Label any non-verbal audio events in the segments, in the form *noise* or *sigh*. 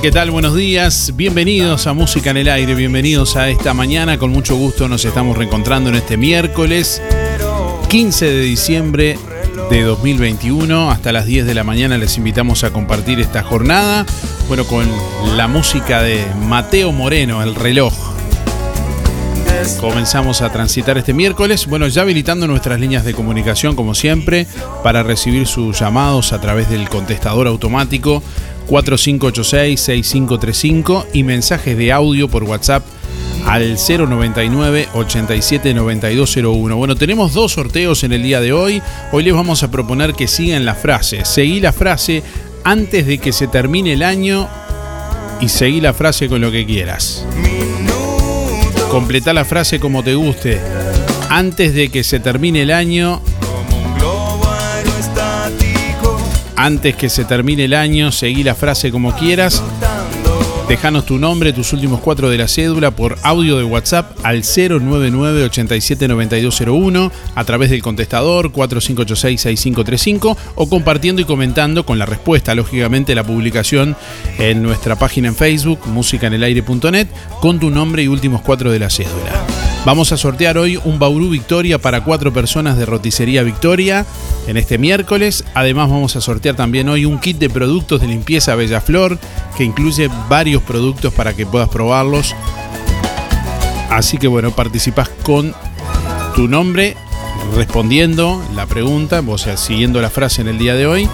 ¿Qué tal? Buenos días. Bienvenidos a Música en el Aire. Bienvenidos a esta mañana. Con mucho gusto nos estamos reencontrando en este miércoles 15 de diciembre de 2021. Hasta las 10 de la mañana les invitamos a compartir esta jornada. Bueno, con la música de Mateo Moreno, El reloj. Comenzamos a transitar este miércoles. Bueno, ya habilitando nuestras líneas de comunicación, como siempre, para recibir sus llamados a través del contestador automático 4586-6535 y mensajes de audio por WhatsApp al 099 87 9201. Bueno, tenemos dos sorteos en el día de hoy. Hoy les vamos a proponer que sigan la frase. Seguí la frase antes de que se termine el año y seguí la frase con lo que quieras. Completá la frase como te guste. Antes de que se termine el año. Antes que se termine el año, seguí la frase como quieras. Dejanos tu nombre, tus últimos cuatro de la cédula por audio de WhatsApp al 099 87 9201 a través del contestador 4586-6535 o compartiendo y comentando con la respuesta, lógicamente, la publicación en nuestra página en Facebook, musicanelaire.net, con tu nombre y últimos cuatro de la cédula. Vamos a sortear hoy un Bauru Victoria para cuatro personas de Roticería Victoria en este miércoles. Además vamos a sortear también hoy un kit de productos de limpieza Bellaflor que incluye varios productos para que puedas probarlos. Así que bueno, participas con tu nombre respondiendo la pregunta, o sea, siguiendo la frase en el día de hoy.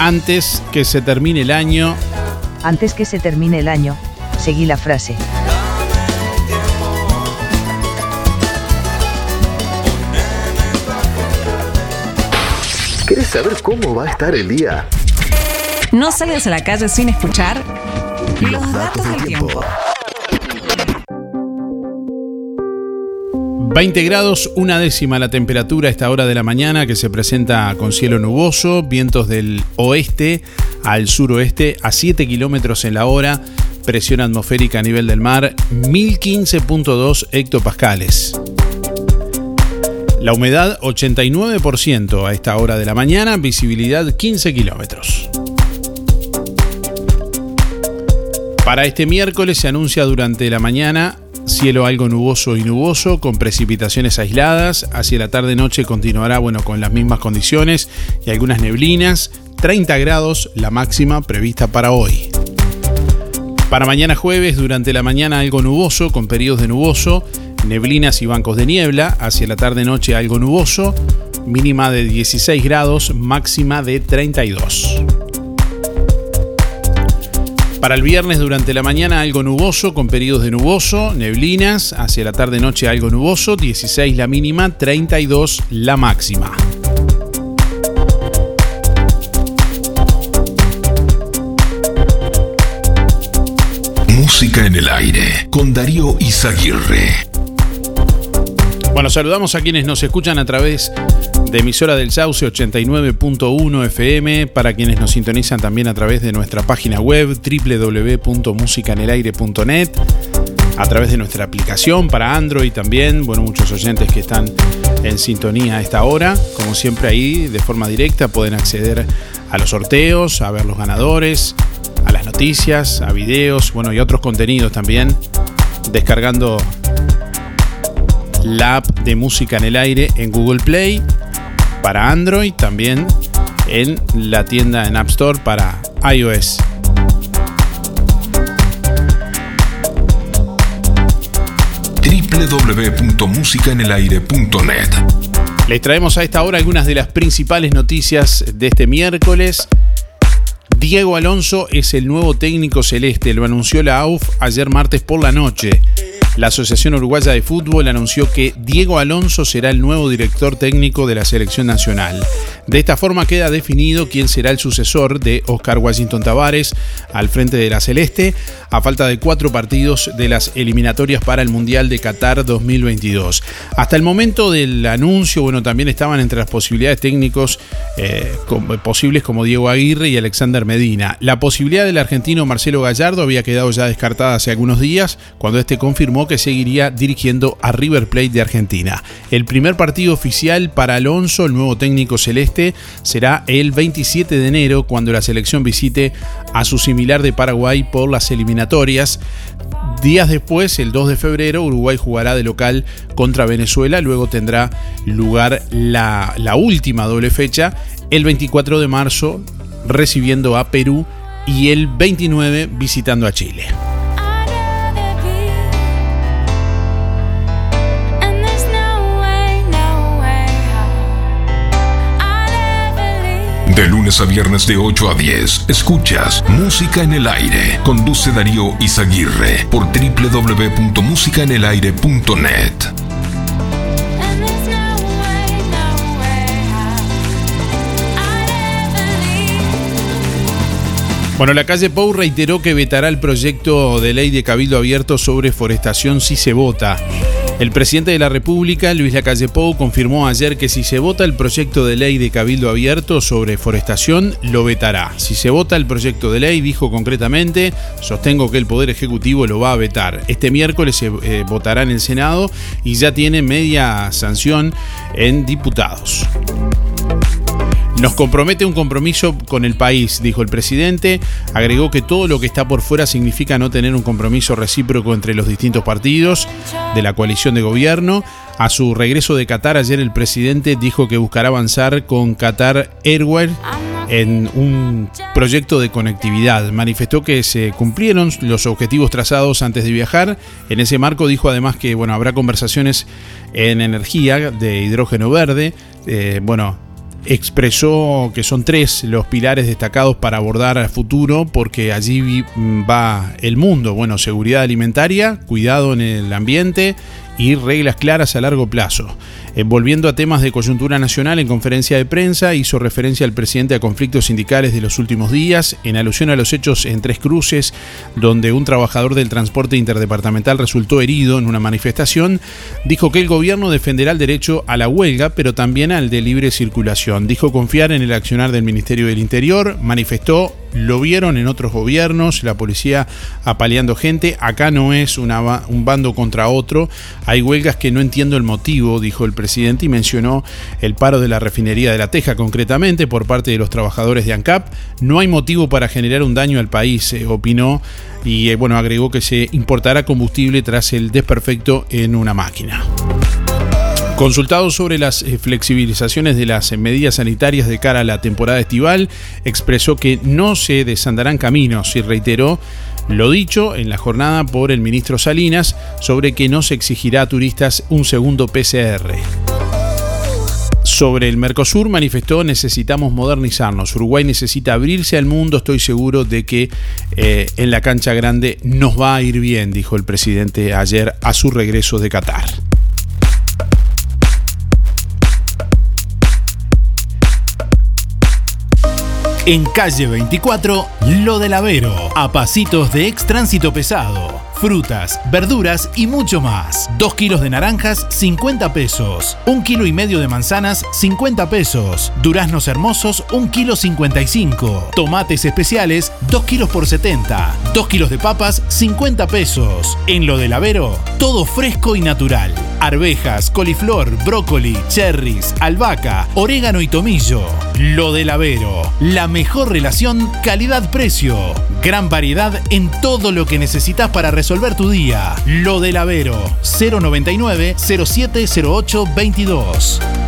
Antes que se termine el año, Antes que se termine el año, seguí la frase. ¿Querés saber cómo va a estar el día? No salgas a la calle sin escuchar los datos del tiempo. 20 grados, una décima la temperatura a esta hora de la mañana que se presenta con cielo nuboso, vientos del oeste al suroeste a 7 kilómetros en la hora, presión atmosférica a nivel del mar 1015.2 hectopascales. La humedad 89% a esta hora de la mañana, visibilidad 15 kilómetros. Para este miércoles se anuncia durante la mañana cielo algo nuboso y nuboso con precipitaciones aisladas. Hacia la tarde-noche continuará bueno, con las mismas condiciones y algunas neblinas. 30 grados la máxima prevista para hoy. Para mañana jueves, durante la mañana algo nuboso con periodos de nuboso, neblinas y bancos de niebla. Hacia la tarde-noche algo nuboso, mínima de 16 grados, máxima de 32. Para el viernes durante la mañana algo nuboso con periodos de nuboso, neblinas, hacia la tarde noche algo nuboso, 16 la mínima, 32 la máxima. Música en el aire con Darío Izaguirre. Bueno, saludamos a quienes nos escuchan a través de emisora del Sauce 89.1 FM, para quienes nos sintonizan también a través de nuestra página web www.musicanelaire.net, a través de nuestra aplicación para Android también, bueno, muchos oyentes que están en sintonía a esta hora, como siempre ahí de forma directa pueden acceder a los sorteos, a ver los ganadores, a las noticias, a videos, bueno, y otros contenidos también, descargando la app de música en el aire en Google Play para Android, también en la tienda en App Store para iOS. www.musicaenelaire.net Les traemos a esta hora algunas de las principales noticias de este miércoles. Diego Alonso es el nuevo técnico celeste, lo anunció la AUF ayer martes por la noche. La Asociación Uruguaya de Fútbol anunció que Diego Alonso será el nuevo director técnico de la selección nacional. De esta forma queda definido quién será el sucesor de Oscar Washington Tavares al frente de la Celeste, a falta de cuatro partidos de las eliminatorias para el Mundial de Qatar 2022. Hasta el momento del anuncio, bueno, también estaban entre las posibilidades técnicos eh, posibles como Diego Aguirre y Alexander Medina. La posibilidad del argentino Marcelo Gallardo había quedado ya descartada hace algunos días, cuando este confirmó que seguiría dirigiendo a River Plate de Argentina. El primer partido oficial para Alonso, el nuevo técnico celeste, será el 27 de enero cuando la selección visite a su similar de Paraguay por las eliminatorias. Días después, el 2 de febrero, Uruguay jugará de local contra Venezuela, luego tendrá lugar la, la última doble fecha, el 24 de marzo recibiendo a Perú y el 29 visitando a Chile. De lunes a viernes de 8 a 10, escuchas Música en el Aire. Conduce Darío Izaguirre por www.musicaenelaire.net. Bueno, la calle Pou reiteró que vetará el proyecto de ley de Cabildo Abierto sobre forestación si se vota. El presidente de la República, Luis Lacalle Pou, confirmó ayer que si se vota el proyecto de ley de Cabildo Abierto sobre forestación, lo vetará. Si se vota el proyecto de ley, dijo concretamente, sostengo que el Poder Ejecutivo lo va a vetar. Este miércoles se eh, votará en el Senado y ya tiene media sanción en diputados. Nos compromete un compromiso con el país, dijo el presidente. Agregó que todo lo que está por fuera significa no tener un compromiso recíproco entre los distintos partidos de la coalición de gobierno. A su regreso de Qatar ayer el presidente dijo que buscará avanzar con Qatar Airways en un proyecto de conectividad. Manifestó que se cumplieron los objetivos trazados antes de viajar. En ese marco dijo además que bueno, habrá conversaciones en energía de hidrógeno verde. Eh, bueno, expresó que son tres los pilares destacados para abordar al futuro porque allí va el mundo. Bueno, seguridad alimentaria, cuidado en el ambiente y reglas claras a largo plazo. Eh, volviendo a temas de coyuntura nacional, en conferencia de prensa hizo referencia al presidente a conflictos sindicales de los últimos días, en alusión a los hechos en Tres Cruces, donde un trabajador del transporte interdepartamental resultó herido en una manifestación, dijo que el gobierno defenderá el derecho a la huelga, pero también al de libre circulación. Dijo confiar en el accionar del Ministerio del Interior, manifestó lo vieron en otros gobiernos, la policía apaleando gente. Acá no es un bando contra otro. Hay huelgas que no entiendo el motivo, dijo el presidente, y mencionó el paro de la refinería de La Teja, concretamente por parte de los trabajadores de ANCAP. No hay motivo para generar un daño al país, eh, opinó, y eh, bueno, agregó que se importará combustible tras el desperfecto en una máquina. Consultado sobre las eh, flexibilizaciones de las medidas sanitarias de cara a la temporada estival, expresó que no se desandarán caminos y reiteró lo dicho en la jornada por el ministro Salinas sobre que no se exigirá a turistas un segundo PCR. Sobre el Mercosur manifestó necesitamos modernizarnos. Uruguay necesita abrirse al mundo. Estoy seguro de que eh, en la cancha grande nos va a ir bien, dijo el presidente ayer a su regreso de Qatar. En calle 24, Lo del Avero, a pasitos de ex tránsito pesado frutas, verduras y mucho más. 2 kilos de naranjas, 50 pesos. 1 kilo y medio de manzanas, 50 pesos. Duraznos hermosos, 1 kilo 55. Tomates especiales, 2 kilos por 70. 2 kilos de papas, 50 pesos. En lo del Avero, todo fresco y natural. Arvejas, coliflor, brócoli, cherries, albahaca, orégano y tomillo. Lo del Avero, la mejor relación calidad-precio. Gran variedad en todo lo que necesitas para resolver resolver tu día. Lo del Avero, 099 0708 22.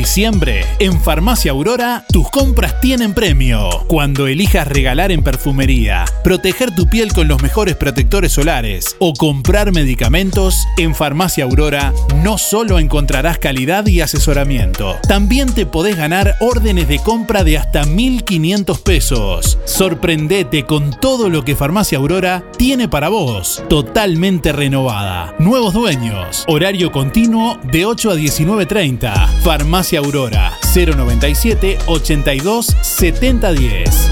Diciembre, en Farmacia Aurora, tus compras tienen premio. Cuando elijas regalar en perfumería, proteger tu piel con los mejores protectores solares o comprar medicamentos, en Farmacia Aurora no solo encontrarás calidad y asesoramiento, también te podés ganar órdenes de compra de hasta 1.500 pesos. Sorprendete con todo lo que Farmacia Aurora tiene para vos. Totalmente renovada. Nuevos dueños. Horario continuo de 8 a 19.30. Farmacia Aurora 097 82 7010.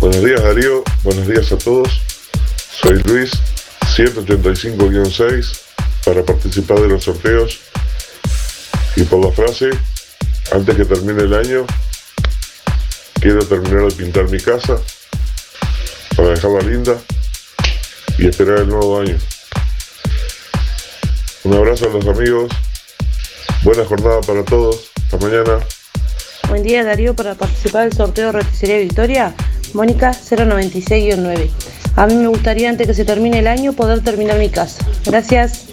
Buenos días Darío, buenos días a todos. Soy Luis, 185-6 para participar de los sorteos. Y por la frase, antes que termine el año, Quiero terminar de pintar mi casa para dejarla linda y esperar el nuevo año. Un abrazo a los amigos. Buena jornada para todos. Hasta mañana. Buen día Darío para participar del sorteo de Roticería Victoria. Mónica 096-9. A mí me gustaría antes que se termine el año poder terminar mi casa. Gracias.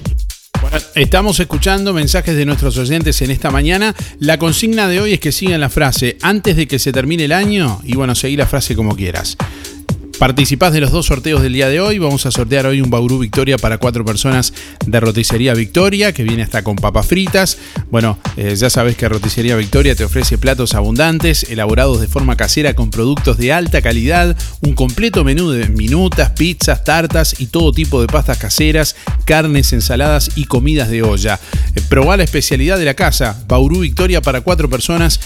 Estamos escuchando mensajes de nuestros oyentes en esta mañana. La consigna de hoy es que sigan la frase antes de que se termine el año y bueno, seguí la frase como quieras. Participás de los dos sorteos del día de hoy. Vamos a sortear hoy un Bauru Victoria para cuatro personas de Roticería Victoria, que viene hasta con papas fritas. Bueno, eh, ya sabes que Roticería Victoria te ofrece platos abundantes, elaborados de forma casera con productos de alta calidad, un completo menú de minutas, pizzas, tartas y todo tipo de pastas caseras, carnes, ensaladas y comidas de olla. Eh, probá la especialidad de la casa, Bauru Victoria para cuatro personas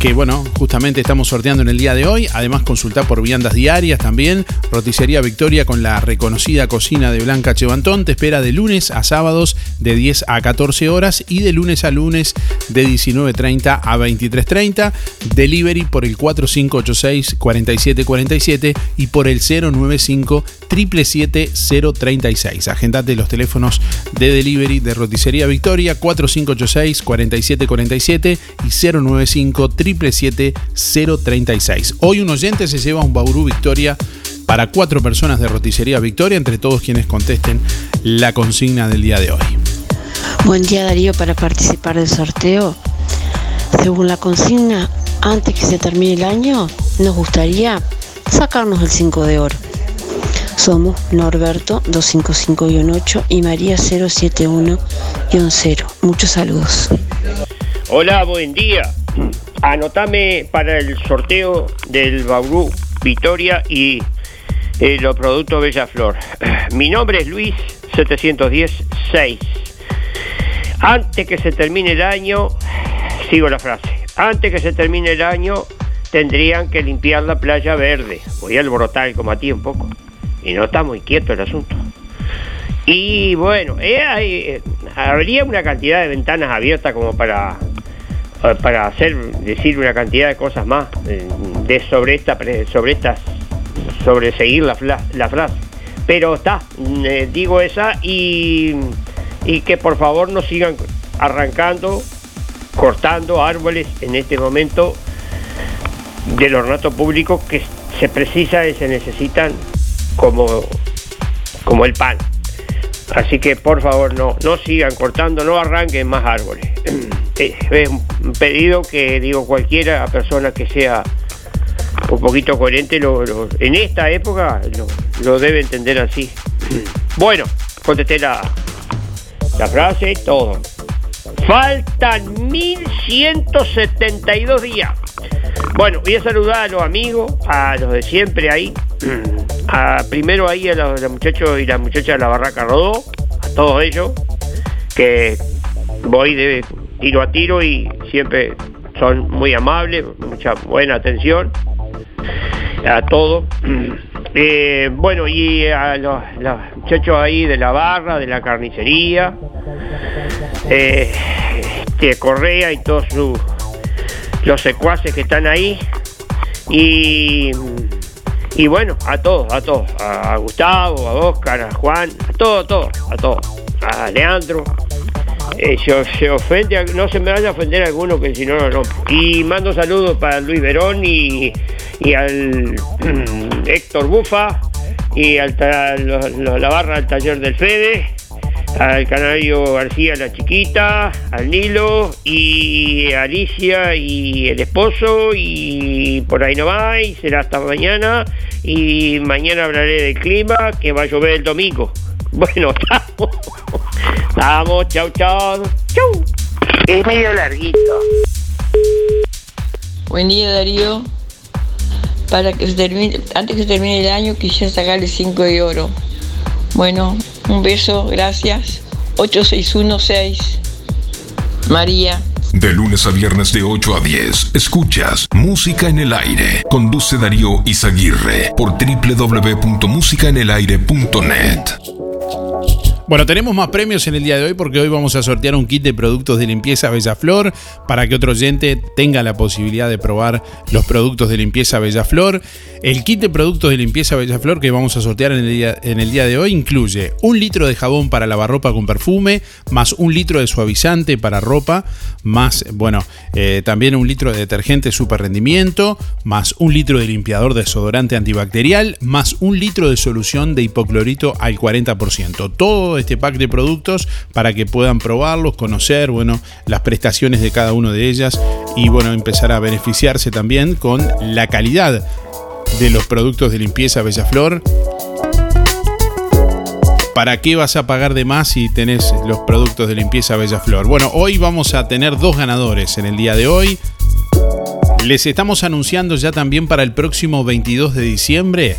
que bueno, justamente estamos sorteando en el día de hoy. Además, consultar por viandas diarias también. Roticería Victoria con la reconocida cocina de Blanca Chevantón te espera de lunes a sábados de 10 a 14 horas y de lunes a lunes de 19.30 a 23.30. Delivery por el 4586-4747 y por el 095 777 Agendate los teléfonos de delivery de Roticería Victoria 4586 4747 y 095 777 Hoy un oyente se lleva un Bauru Victoria para cuatro personas de Roticería Victoria, entre todos quienes contesten la consigna del día de hoy. Buen día Darío para participar del sorteo. Según la consigna, antes que se termine el año, nos gustaría sacarnos el 5 de oro. Somos Norberto 255-8 y María 071-0. Muchos saludos. Hola, buen día. Anotame para el sorteo del Bauru Victoria y eh, los productos Bella Flor. Mi nombre es Luis 710-6. Antes que se termine el año, sigo la frase, antes que se termine el año tendrían que limpiar la playa verde. Voy a alborotar el comatí un poco. Y no está muy quieto el asunto. Y bueno, eh, eh, habría una cantidad de ventanas abiertas como para para hacer decir una cantidad de cosas más de sobre esta sobre estas sobre seguir la, la frase pero está digo esa y y que por favor no sigan arrancando, cortando árboles en este momento del ornato público que se precisa y se necesitan como, como el pan. Así que por favor no, no sigan cortando, no arranquen más árboles. *clears throat* Es un pedido que digo cualquiera persona que sea un poquito coherente en esta época lo, lo debe entender así. *clears throat* Bueno, contesté la, la frase, todo. Faltan 1172 días. Bueno, voy a saludar a los amigos, a los de siempre ahí. A, primero ahí a los, muchachos y las muchachas de la Barraca Rodó, a todos ellos, que voy de tiro a tiro y siempre son muy amables, mucha buena atención a todos. Eh, bueno, y a los, muchachos ahí de la barra, de la carnicería, eh, Correa y todos los secuaces que están ahí. Y, y bueno, a todos, a todos, a Gustavo, a Oscar, a Juan, a todos, a todos, a todos, a Leandro. Eh, se, ofende, no se me vaya a ofender alguno que si no, no. Y mando saludos para Luis Verón y, y al *clears throat* Héctor Bufa y al, la barra del taller del Fede, al Canario García la chiquita, al Nilo y Alicia y el esposo y por ahí no va y será hasta mañana y mañana hablaré del clima que va a llover el domingo. *laughs* Bueno, estamos. Vamos, chau, chau. Chau. Es medio larguito. Buen día, Darío para que se termine, antes que se termine el año quisiera sacarle 5 de oro. Bueno, un beso, gracias. 8616 María. De lunes a viernes de 8 a 10, escuchas Música en el Aire. Conduce Darío Izaguirre por www.musicaenelaire.net. Bueno, tenemos más premios en el día de hoy porque hoy vamos a sortear un kit de productos de limpieza Bellaflor para que otro oyente tenga la posibilidad de probar los productos de limpieza Bellaflor. El kit de productos de limpieza Bellaflor que vamos a sortear en el, día, en el día de hoy incluye un litro de jabón para lavar ropa con perfume, más un litro de suavizante para ropa, más, bueno, eh, también un litro de detergente super rendimiento, más un litro de limpiador de desodorante antibacterial, más un litro de solución de hipoclorito al 40%. Todo este pack de productos para que puedan probarlos, conocer, bueno, las prestaciones de cada una de ellas y bueno, empezar a beneficiarse también con la calidad de los productos de limpieza Bellaflor. ¿Para qué vas a pagar de más si tenés los productos de limpieza Bellaflor? Bueno, hoy vamos a tener dos ganadores en el día de hoy. Les estamos anunciando ya también para el próximo 22 de diciembre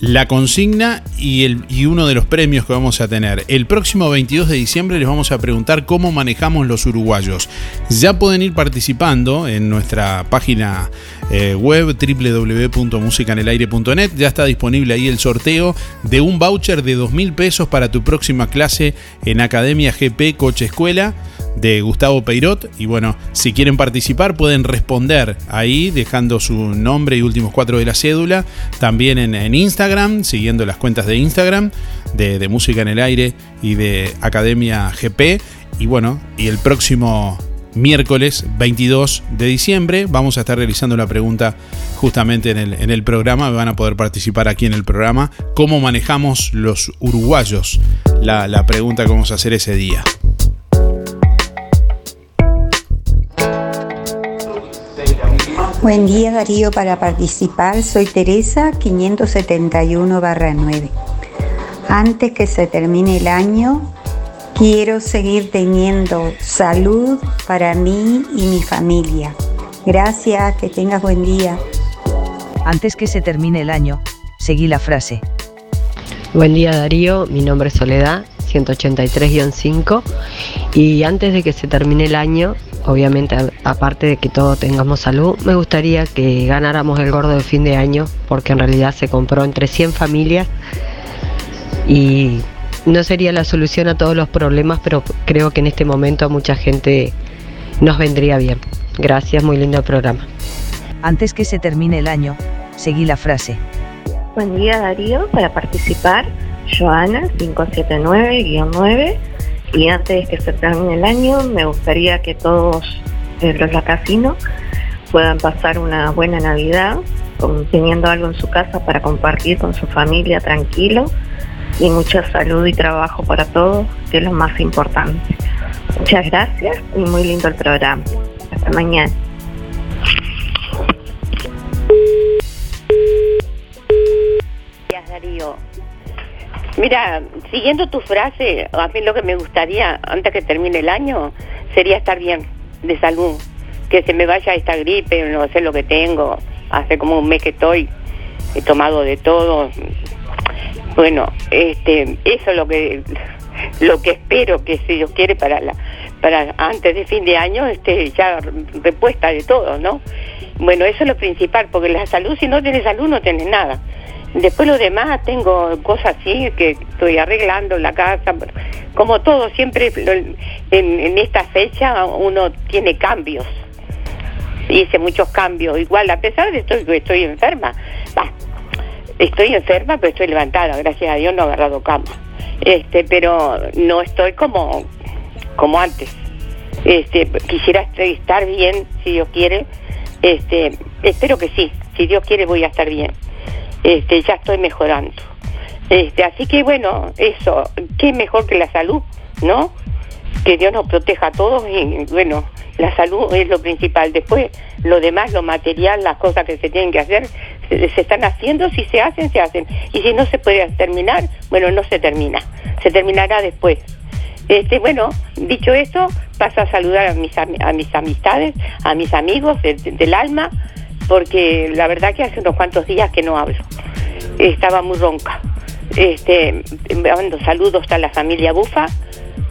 la consigna y, el, y uno de los premios que vamos a tener. El próximo 22 de diciembre les vamos a preguntar cómo manejamos los uruguayos. Ya pueden ir participando en nuestra página eh, web www.musicanelaire.net. Ya está disponible ahí el sorteo de un voucher de 2 mil pesos para tu próxima clase en Academia GP Coche Escuela de Gustavo Peirot. Y bueno, si quieren participar pueden responder ahí dejando su nombre y últimos cuatro de la cédula. También en, Instagram, siguiendo las cuentas de Instagram de, de Música en el Aire y de Academia GP. Y bueno, y el próximo miércoles 22 de diciembre. Vamos a estar realizando la pregunta justamente en el, en el programa. Van a poder participar aquí en el programa. ¿Cómo manejamos los uruguayos? La, la pregunta que vamos a hacer ese día. Buen día Darío, para participar soy Teresa 571 9. Antes que se termine el año, Quiero seguir teniendo salud para mí y mi familia. Gracias, que tengas buen día. Antes que se termine el año, seguí la frase. Buen día Darío, mi nombre es Soledad, 183-5 y antes de que se termine el año, obviamente aparte de que todos tengamos salud, me gustaría que ganáramos el gordo de fin de año porque en realidad se compró entre 100 familias y no sería la solución a todos los problemas, pero creo que en este momento a mucha gente nos vendría bien. Gracias, muy lindo el programa. Antes que se termine el año, seguí la frase. Buen día Darío, para participar, Joana 579-9 y antes de que se termine el año me gustaría que todos los lacasinos puedan pasar una buena Navidad teniendo algo en su casa para compartir con su familia tranquilo y mucha salud y trabajo para todos, que es lo más importante. Muchas gracias y muy lindo el programa. Hasta mañana. Darío. Mira, siguiendo tu frase, a mí lo que me gustaría, antes que termine el año, sería estar bien, de salud. Que se me vaya esta gripe, no sé lo que tengo. Hace como un mes que estoy, he tomado de todo. Bueno, este, eso es lo que lo que espero que si Dios quiere para la para antes de fin de año este ya repuesta de todo, ¿no? Bueno, eso es lo principal, porque la salud, si no tienes salud, no tienes nada. Después lo demás, tengo cosas así que estoy arreglando la casa, como todo, siempre en, esta fecha uno tiene cambios. Hice muchos cambios, igual a pesar de que estoy enferma. Estoy enferma, pero estoy levantada, gracias a Dios no he agarrado cama. Este, pero no estoy como, como antes. Este, quisiera estar bien, si Dios quiere. Este, espero que sí, si Dios quiere voy a estar bien este, ya estoy mejorando. Este, así que bueno, eso, qué mejor que la salud, ¿no? Que Dios nos proteja a todos y bueno, la salud es lo principal. Después, lo demás, lo material, las cosas que se tienen que hacer, se, están haciendo, si se hacen, se hacen. Y si no se puede terminar, bueno, no se termina, se terminará después. Este, bueno, dicho eso, paso a saludar a mis, a mis amistades, a mis amigos del alma, porque la verdad que hace unos cuantos días que no hablo. Estaba muy ronca. Este, mando saludos a la familia Bufa,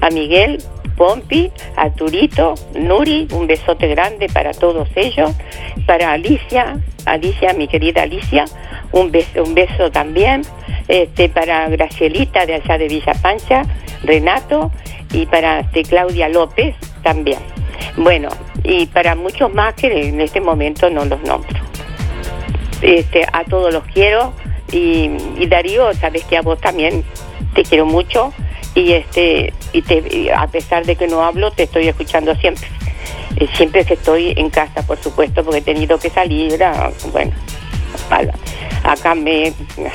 a Miguel, Pompi, a Turito, Nuri, un besote grande para todos ellos, para Alicia, Alicia, mi querida Alicia, un beso, un beso también, este, para Gracielita de allá de Villa Pancha, Renato, y para este, Claudia López también. Bueno, y para muchos más que en este momento no los nombro. Este, a todos los quiero y, Darío, sabes que a vos también te quiero mucho y este y te, a pesar de que no hablo te estoy escuchando siempre eh, siempre que estoy en casa por supuesto porque he tenido que salir a, bueno acá me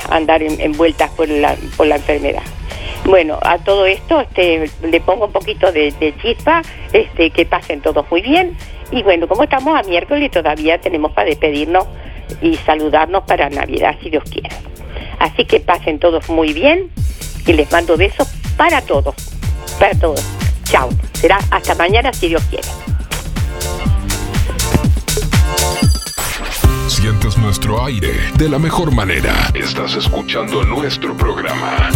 andar en, vueltas por la, por la enfermedad bueno, a todo esto este, le pongo un poquito de, chispa, este, que pasen todos muy bien. Y bueno, como estamos a miércoles, todavía tenemos para despedirnos y saludarnos para Navidad, si Dios quiere. Así que pasen todos muy bien y les mando besos para todos, para todos. Chao. Será hasta mañana, si Dios quiere. Sientes nuestro aire de la mejor manera. Estás escuchando nuestro programa.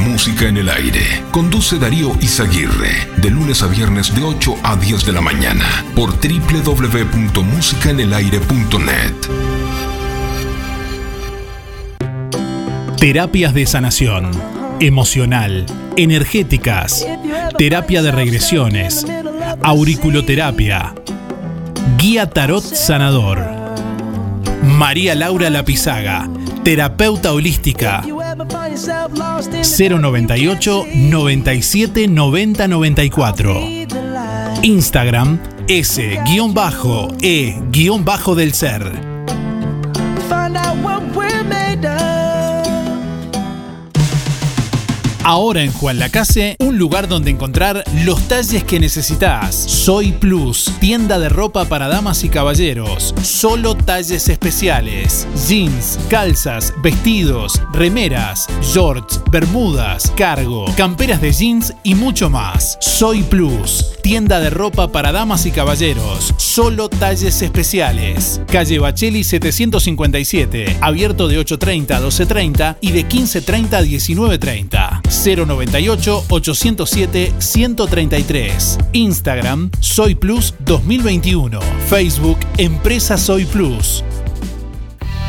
Música en el aire. Conduce Darío Izaguirre. De lunes a viernes de 8 a 10 de la mañana. Por www.musicaenelaire.net. Terapias de sanación. Emocional. Energéticas. Terapia de regresiones. Auriculoterapia. Guía Tarot Sanador. María Laura Lapizaga, terapeuta holística 098 97 90 94. Instagram S-E-del ser. Ahora en Juan Lacase, un lugar donde encontrar los talles que necesitas. Soy Plus, tienda de ropa para damas y caballeros. Solo talles especiales. Jeans, calzas, vestidos, remeras, shorts, bermudas, cargo, camperas de jeans y mucho más. Soy Plus, tienda de ropa para damas y caballeros. Solo talles especiales. Calle Bacheli 757, abierto de 8.30 a 12.30 y de 15.30 a 19.30. 098 807 133. Instagram Soy Plus 2021. Facebook Empresa Soy Plus.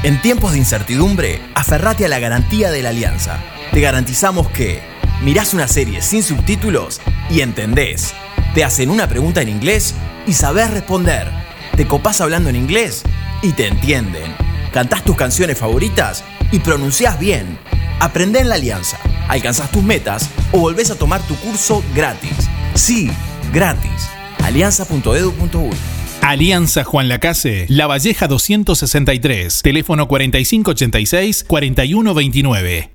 En tiempos de incertidumbre, aferrate a la garantía de la Alianza. Te garantizamos que mirás una serie sin subtítulos y entendés. Te hacen una pregunta en inglés y sabés responder. Te copás hablando en inglés y te entienden. Cantás tus canciones favoritas y pronunciás bien. Aprende en la Alianza, alcanzás tus metas o volvés a tomar tu curso gratis. Sí, gratis. alianza.edu.uy Alianza Juan Lacase, La Valleja 263, teléfono 4586-4129.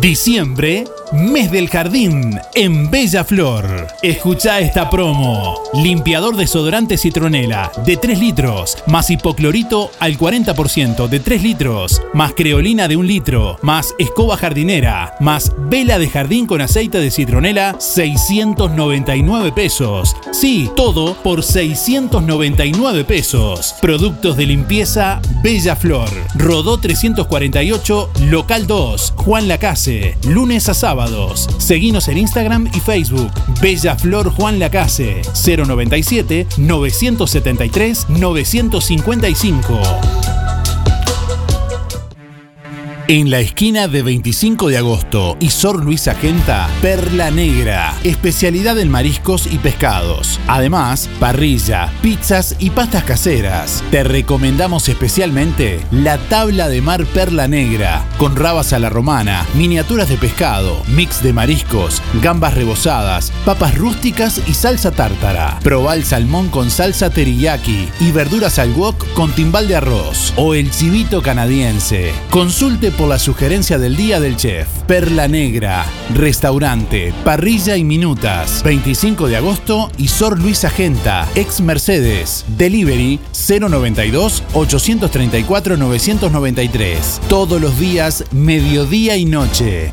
Diciembre, mes del jardín, en Bella Flor. Escucha esta promo. Limpiador desodorante citronela de 3 litros, más hipoclorito al 40% de 3 litros, más creolina de 1 litro, más escoba jardinera, más vela de jardín con aceite de citronela, 699 pesos. Sí, todo por 699 pesos. Productos de limpieza Bella Flor. Rodó 348, local 2, Juan Lunes a sábados. Seguinos en Instagram y Facebook. Bella Flor Juan Lacase, 097 973 955. En la esquina de 25 de agosto y Sor Luisa Genta, Perla Negra, especialidad en mariscos y pescados. Además, parrilla, pizzas y pastas caseras. Te recomendamos especialmente la tabla de mar Perla Negra, con rabas a la romana, miniaturas de pescado, mix de mariscos, gambas rebozadas, papas rústicas y salsa tártara. Probá el salmón con salsa teriyaki y verduras al wok con timbal de arroz. O el chivito canadiense. Consulte por la sugerencia del día del chef. Perla Negra, restaurante, parrilla y minutas. 25 de agosto y Sor Luisa Genta, ex Mercedes. Delivery 092 834 993. Todos los días, mediodía y noche.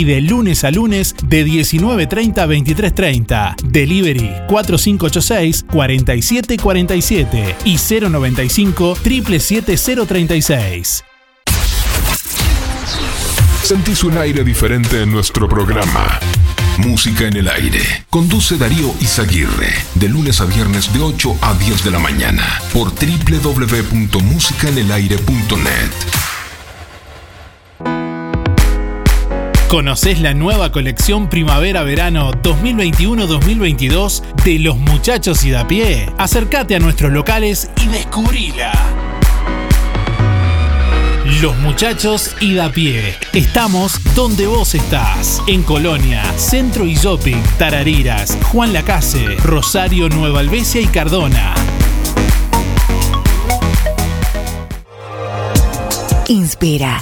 de lunes a lunes de 19.30 a 23.30. Delivery 4586-4747 y 095 77036. Sentís un aire diferente en nuestro programa. Música en el aire. Conduce Darío Izaguirre. De lunes a viernes de 8 a 10 de la mañana. Por www.musicaenelaire.net. ¿Conoces la nueva colección Primavera-Verano 2021-2022 de los muchachos y pie? Acércate a nuestros locales y descubrila. Los muchachos y pie. Estamos donde vos estás. En Colonia, Centro y Shopping, Tarariras, Juan Lacase, Rosario, Nueva Albesia y Cardona. Inspira.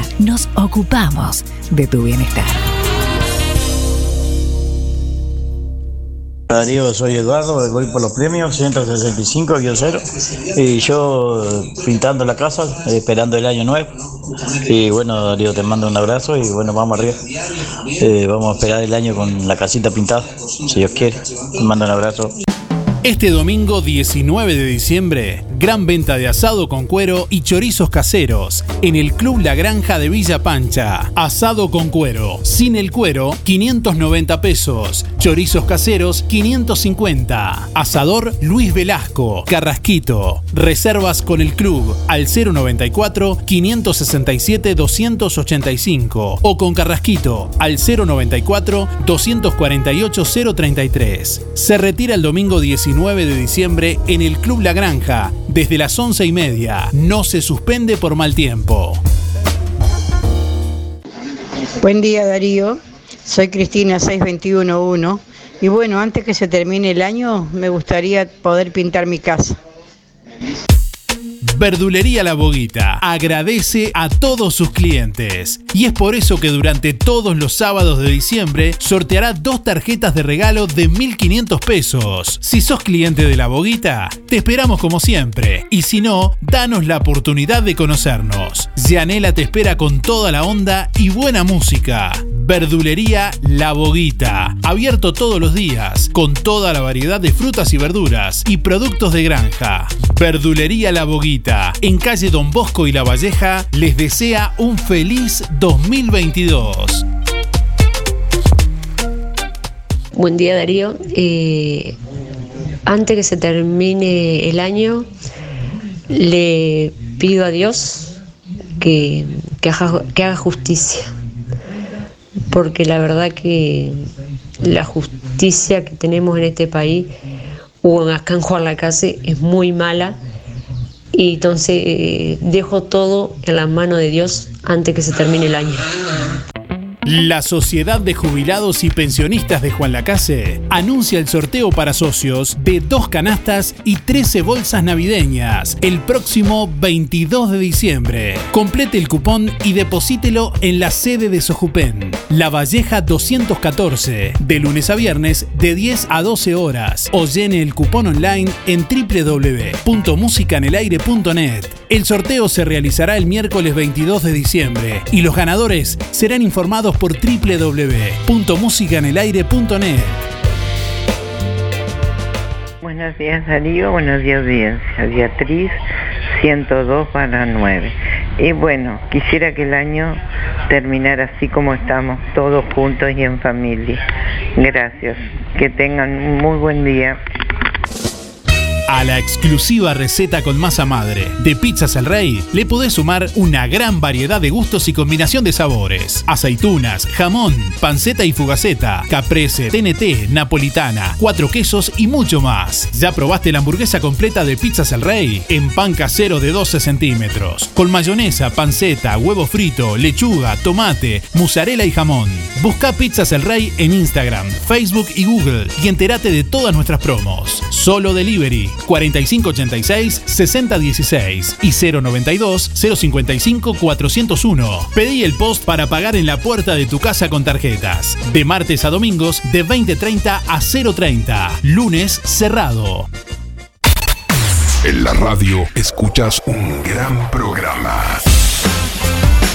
nos ocupamos de tu bienestar. Darío, soy Eduardo, voy por los premios 165-0 y yo pintando la casa, esperando el año nuevo. Y bueno, Darío, te mando un abrazo y bueno, vamos arriba. Eh, vamos a esperar el año con la casita pintada, si Dios quiere. Te mando un abrazo. Este domingo 19 de diciembre, gran venta de asado con cuero y chorizos caseros en el Club La Granja de Villa Pancha. Asado con cuero, sin el cuero, 590 pesos. Chorizos caseros, 550. Asador Luis Velasco, Carrasquito. Reservas con el club al 094 567 285 o con Carrasquito al 094 248 033. Se retira el domingo 19 de diciembre en el Club La Granja, desde las 11 y media. No se suspende por mal tiempo. Buen día Darío, soy Cristina 6211 y bueno, antes que se termine el año me gustaría poder pintar mi casa. Verdulería La Boguita agradece a todos sus clientes y es por eso que durante todos los sábados de diciembre sorteará dos tarjetas de regalo de 1.500 pesos. Si sos cliente de La Boguita, te esperamos como siempre y si no, danos la oportunidad de conocernos. Yanela te espera con toda la onda y buena música. Verdulería La Boguita, abierto todos los días, con toda la variedad de frutas y verduras y productos de granja. Verdulería La Boguita, en calle Don Bosco y La Valleja, les desea un feliz 2022. Buen día Darío. Eh, antes que se termine el año, le pido a Dios que, haga, justicia. Porque la verdad que la justicia que tenemos en este país o en Juan la Case es muy mala. Y entonces eh, dejo todo en la mano de Dios antes que se termine el año. La Sociedad de Jubilados y Pensionistas de Juan Lacase anuncia el sorteo para socios de dos canastas y 13 bolsas navideñas el próximo 22 de diciembre. Complete el cupón y deposítelo en la sede de Sojupen, La Valleja 214, de lunes a viernes de 10 a 12 horas o llene el cupón online en www.musicanelaire.net. El sorteo se realizará el miércoles 22 de diciembre y los ganadores serán informados por www.musicanelaire.net. Buenos días Darío, buenos días audiencia. Beatriz 102 para 9. Y bueno, quisiera que el año terminara así como estamos, todos juntos y en familia. Gracias. Que tengan un muy buen día. A la exclusiva receta con masa madre de Pizzas El Rey le podés sumar una gran variedad de gustos y combinación de sabores. Aceitunas, jamón, panceta y fugaceta, caprese, TNT, napolitana, cuatro quesos y mucho más. ¿Ya probaste la hamburguesa completa de Pizzas El Rey? En pan casero de 12 centímetros, con mayonesa, panceta, huevo frito, lechuga, tomate, mozzarella y jamón. Busca Pizzas El Rey en Instagram, Facebook y Google y entérate de todas nuestras promos. Solo Delivery 4586-6016 y 092-055-401. Pedí el post para pagar en la puerta de tu casa con tarjetas. De martes a domingos de 20.30 a 0.30. Lunes cerrado. En la radio escuchas un gran programa.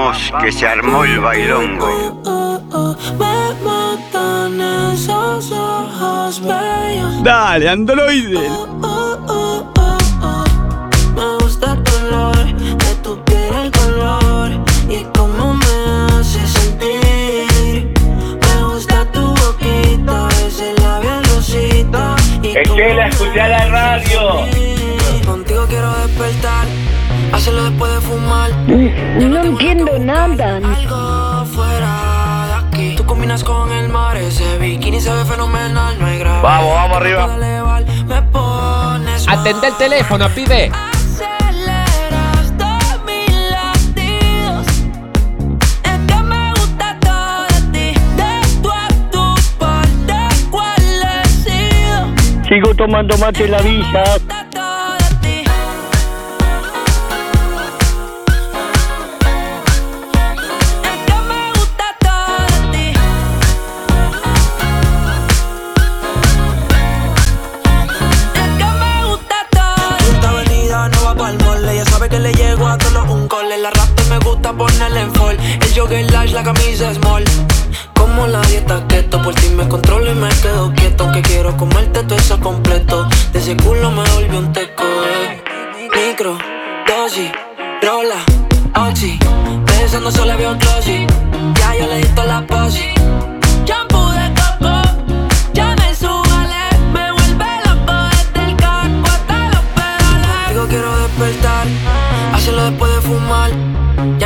Vamos, que se armó el bailongo. Me matan esos ojos bellos. Dale, androide. Me gusta el color de tu piel, el color y cómo me hace sentir. Me gusta tu boquita, ese labial rosita. Estela, escucha la radio. Contigo quiero despertar, Hacerlo después de fumar. No entiendo nada. Algo fuera de aquí. Tú combinas con el mar, ese bikini se ve fenomenal, no hay gravedad. Vamos, vamos arriba. Atende el teléfono, pibe. Aceleras todos mis latidos. Es que me gusta todo de ti. De tu a tu parte, ¿cuál he sido? Sigo tomando mate en la villa. La camisa small. Como la dieta keto, por ti me controlo y me quedo quieto. Aunque quiero comerte todo eso completo. De ese culo me volvió un teco, eh. Micro, dosis, rola, oxi. Pensando solo veo glossy. Ya yo le di toda la posi. Shampoo de coco, ya me subale. Me vuelve loco desde el casco hasta los pedales. Digo quiero despertar, hacerlo después de fumar.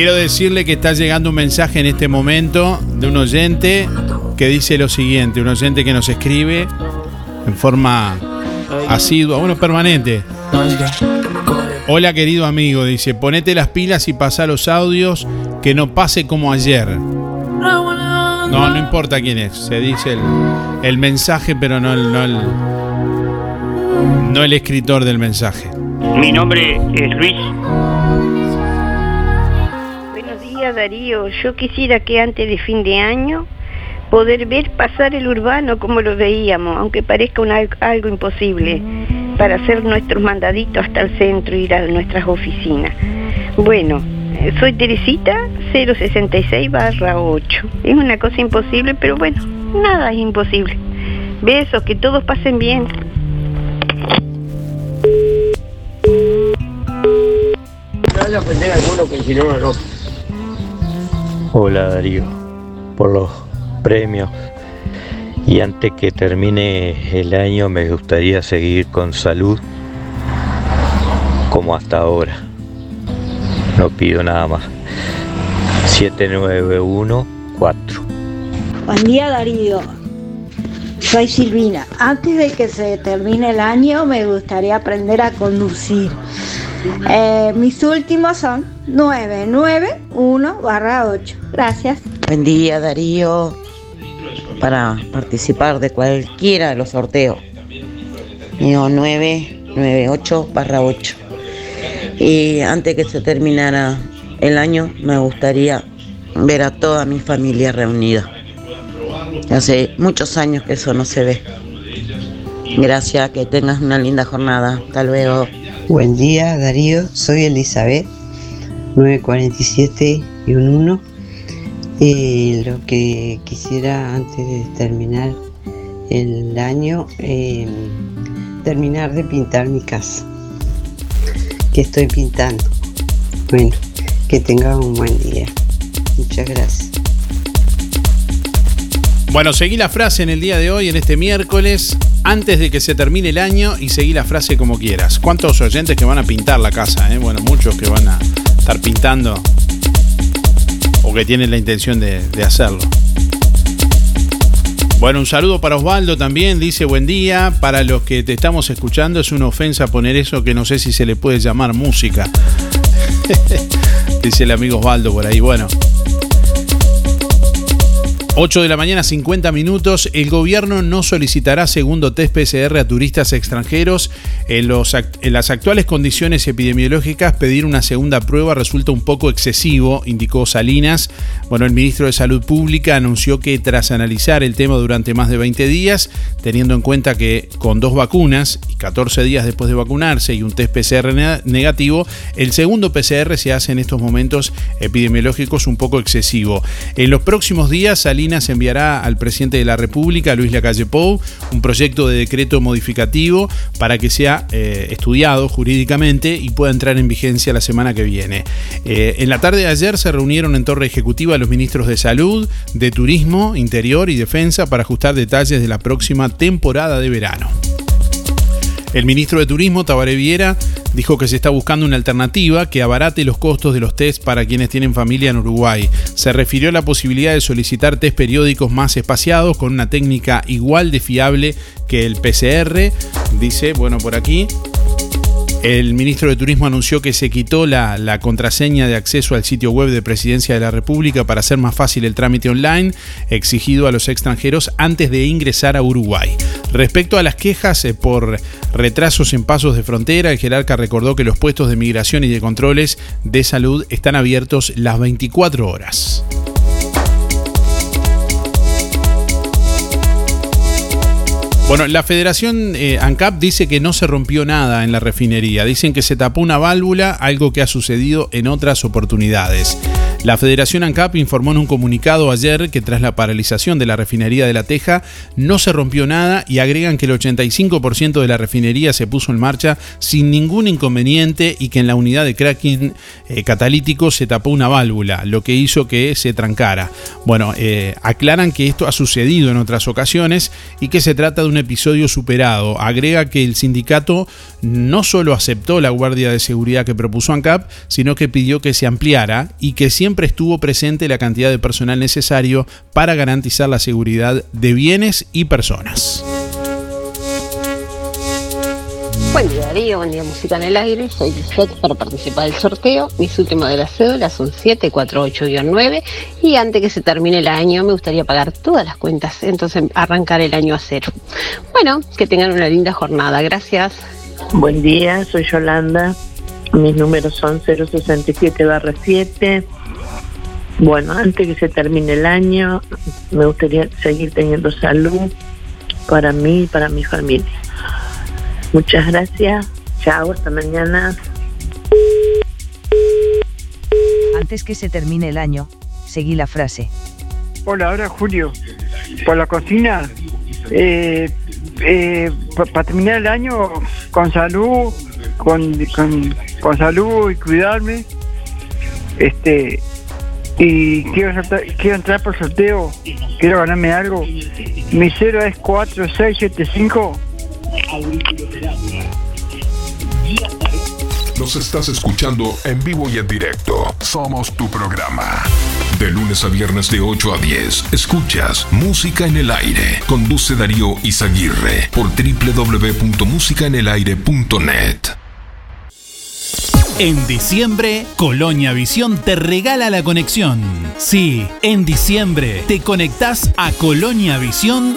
Quiero decirle que está llegando un mensaje en este momento de un oyente que dice lo siguiente, un oyente que nos escribe en forma asidua, bueno, permanente. Hola querido amigo, dice, ponete las pilas y pasa los audios, que no pase como ayer. No, no importa quién es, se dice el, el mensaje, pero no el, no, el, no el escritor del mensaje. Mi nombre es Luis. Darío. Yo quisiera que antes de fin de año poder ver pasar el urbano como lo veíamos, aunque parezca algo imposible, para hacer nuestros mandaditos hasta el centro y ir a nuestras oficinas. Bueno, eh, soy Teresita 066 barra 8. Es una cosa imposible, pero bueno, nada es imposible. Besos, que todos pasen bien. No alguno que si no, no. Hola Darío, por los premios. Y antes que termine el año me gustaría seguir con salud como hasta ahora. No pido nada más. 7914. Buen día Darío, soy Silvina. Antes de que se termine el año me gustaría aprender a conducir. Eh, mis últimos son 991 barra 8. Gracias. Buen día Darío, para participar de cualquiera de los sorteos. Mío 998 barra 8. Y antes que se terminara el año me gustaría ver a toda mi familia reunida. Hace muchos años que eso no se ve. Gracias, que tengas una linda jornada. Hasta luego. Buen día, Darío. Soy Elizabeth, 947 y un 1. Y lo que quisiera antes de terminar el año, eh, terminar de pintar mi casa. Que estoy pintando. Bueno, que tenga un buen día. Muchas gracias. Bueno, seguí la frase en el día de hoy, en este miércoles, antes de que se termine el año y seguí la frase como quieras. ¿Cuántos oyentes que van a pintar la casa? eh? Bueno, muchos que van a estar pintando o que tienen la intención de, de hacerlo. Bueno, un saludo para Osvaldo también, dice buen día. Para los que te estamos escuchando es una ofensa poner eso que no sé si se le puede llamar música. *laughs* dice el amigo Osvaldo por ahí. Bueno, 8 de la mañana, 50 minutos. El gobierno no solicitará segundo test PCR a turistas extranjeros. En, las actuales condiciones epidemiológicas, pedir una segunda prueba resulta un poco excesivo, indicó Salinas. Bueno, el ministro de Salud Pública anunció que tras analizar el tema durante más de 20 días, teniendo en cuenta que con dos vacunas y 14 días después de vacunarse y un test PCR negativo, el segundo PCR se hace en estos momentos epidemiológicos un poco excesivo. En los próximos días, Salinas Salinas enviará al presidente de la República, Luis Lacalle Pou, un proyecto de decreto modificativo para que sea eh, estudiado jurídicamente y pueda entrar en vigencia la semana que viene. Eh, en la tarde de ayer se reunieron en Torre Ejecutiva los ministros de Salud, de Turismo, Interior y Defensa para ajustar detalles de la próxima temporada de verano. El ministro de Turismo, Tabaré Viera, dijo que se está buscando una alternativa que abarate los costos de los test para quienes tienen familia en Uruguay. Se refirió a la posibilidad de solicitar test periódicos más espaciados con una técnica igual de fiable que el PCR. Dice, bueno, por aquí, el ministro de Turismo anunció que se quitó la, contraseña de acceso al sitio web de Presidencia de la República para hacer más fácil el trámite online exigido a los extranjeros antes de ingresar a Uruguay. Respecto a las quejas eh, por retrasos en pasos de frontera, el jerarca recordó que los puestos de migración y de controles de salud están abiertos las 24 horas. Bueno, la Federación eh, ANCAP dice que no se rompió nada en la refinería. Dicen que se tapó una válvula, algo que ha sucedido en otras oportunidades. La Federación ANCAP informó en un comunicado ayer que tras la paralización de la refinería de La Teja no se rompió nada y agregan que el 85% de la refinería se puso en marcha sin ningún inconveniente y que en la unidad de cracking eh, catalítico se tapó una válvula, lo que hizo que se trancara. Bueno, eh, aclaran que esto ha sucedido en otras ocasiones y que se trata de un episodio superado. Agrega que el sindicato no solo aceptó la guardia de seguridad que propuso ANCAP, sino que pidió que se ampliara y que siempre estuvo presente la cantidad de personal necesario para garantizar la seguridad de bienes y personas. Buen día Darío, buen día Música en el Aire, soy Lisette para participar del sorteo. Mis últimos de las cédulas son 748-9 y antes que se termine el año me gustaría pagar todas las cuentas, entonces arrancar el año a cero. Bueno, que tengan una linda jornada, gracias. Buen día, soy Yolanda, mis números son 067-7. Bueno, antes que se termine el año, me gustaría seguir teniendo salud para mí y para mi familia. Muchas gracias. Chao, hasta mañana. Antes que se termine el año, seguí la frase. Hola, ahora Julio. Por la cocina, eh, eh, para terminar el año con salud, con, con, salud y cuidarme. Este, y quiero, quiero entrar por sorteo, quiero ganarme algo. Mi cero es 4675. Nos estás escuchando en vivo y en directo. Somos tu programa. De lunes a viernes de 8 a 10, escuchas Música en el Aire. Conduce Darío Izaguirre por www.musicaenelaire.net. En diciembre, Colonia Visión te regala la conexión. Sí, en diciembre te conectás a Colonia Visión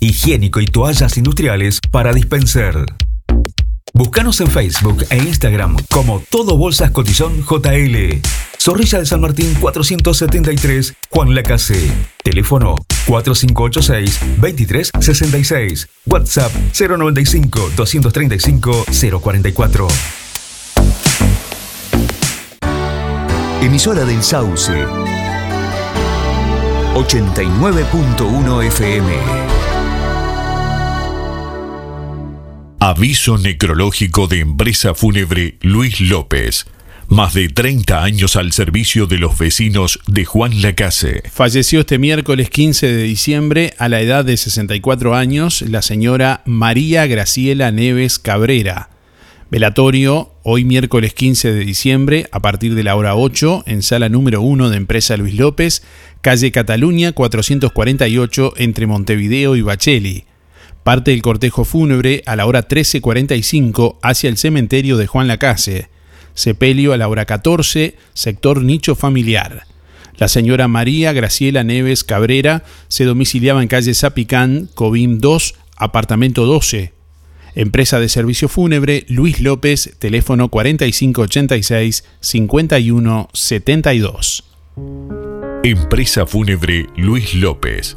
higiénico y toallas industriales para dispenser. Búscanos en Facebook e Instagram como Todo Bolsas Cotillón JL. Zorrilla de San Martín 473, Juan Lacase. Teléfono 4586-2366. WhatsApp 095-235-044. Emisora del Sauce. 89.1 FM. Aviso necrológico de empresa fúnebre Luis López. Más de 30 años al servicio de los vecinos de Juan Lacase. Falleció este miércoles 15 de diciembre a la edad de 64 años la señora María Graciela Neves Cabrera. Velatorio hoy miércoles 15 de diciembre a partir de la hora 8 en sala número 1 de Empresa Luis López, calle Cataluña 448 entre Montevideo y Bacheli. Parte del cortejo fúnebre a la hora 13.45 hacia el cementerio de Juan Lacase. Sepelio a la hora 14, sector nicho familiar. La señora María Graciela Neves Cabrera se domiciliaba en calle Zapicán, Cobim 2, apartamento 12. Empresa de servicio fúnebre Luis López, teléfono 4586-5172. Empresa fúnebre Luis López.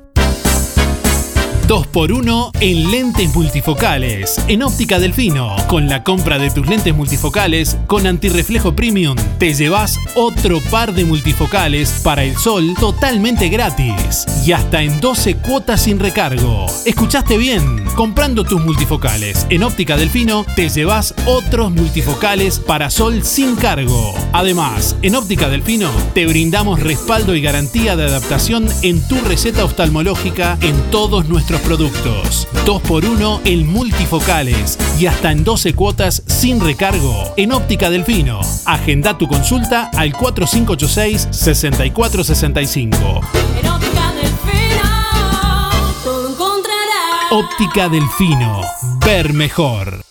2x1 en lentes multifocales. En Óptica Delfino, con la compra de tus lentes multifocales con antirreflejo premium, te llevas otro par de multifocales para el sol totalmente gratis y hasta en 12 cuotas sin recargo. ¿Escuchaste bien? Comprando tus multifocales en Óptica Delfino, te llevas otros multifocales para sol sin cargo. Además, en Óptica Delfino te brindamos respaldo y garantía de adaptación en tu receta oftalmológica en todos nuestros productos. 2x1 en multifocales y hasta en 12 cuotas sin recargo. En Óptica Delfino. Agenda tu consulta al 4586-6465. Todo encontrarás. Óptica Delfino. Ver mejor.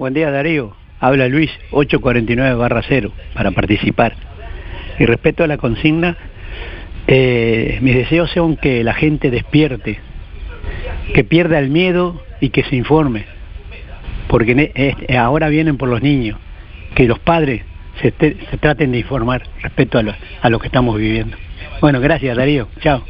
Buen día Darío, habla Luis 849 barra 0 para participar. Y respecto a la consigna, eh, mis deseos son que la gente despierte, que pierda el miedo y que se informe, porque es- ahora vienen por los niños, que los padres se, te- se traten de informar respecto a lo que estamos viviendo. Bueno, gracias Darío, chao.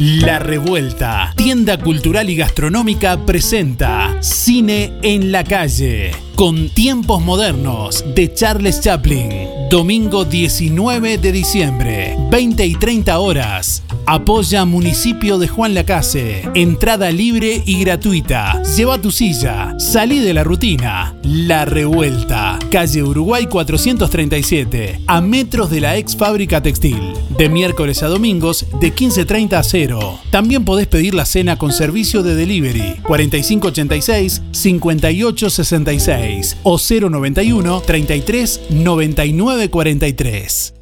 La Revuelta, tienda cultural y gastronómica presenta Cine en la calle, con tiempos modernos de Charles Chaplin. Domingo 19 de diciembre, 20 y 30 horas. Apoya Municipio de Juan Lacase. Entrada libre y gratuita. Lleva tu silla. Salí de la rutina. La Revuelta. Calle Uruguay 437. A metros de la ex fábrica textil. De miércoles a domingos de 15.30 a 0. También podés pedir la cena con servicio de delivery. 4586 5866 o 091 33 99 43.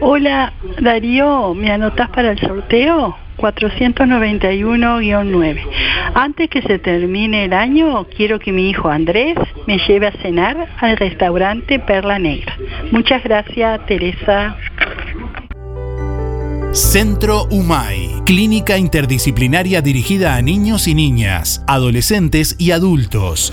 Hola Darío, ¿me anotás para el sorteo? 491-9. Antes que se termine el año, quiero que mi hijo Andrés me lleve a cenar al restaurante Perla Negra. Muchas gracias, Teresa. Centro UMAI, clínica interdisciplinaria dirigida a niños y niñas, adolescentes y adultos.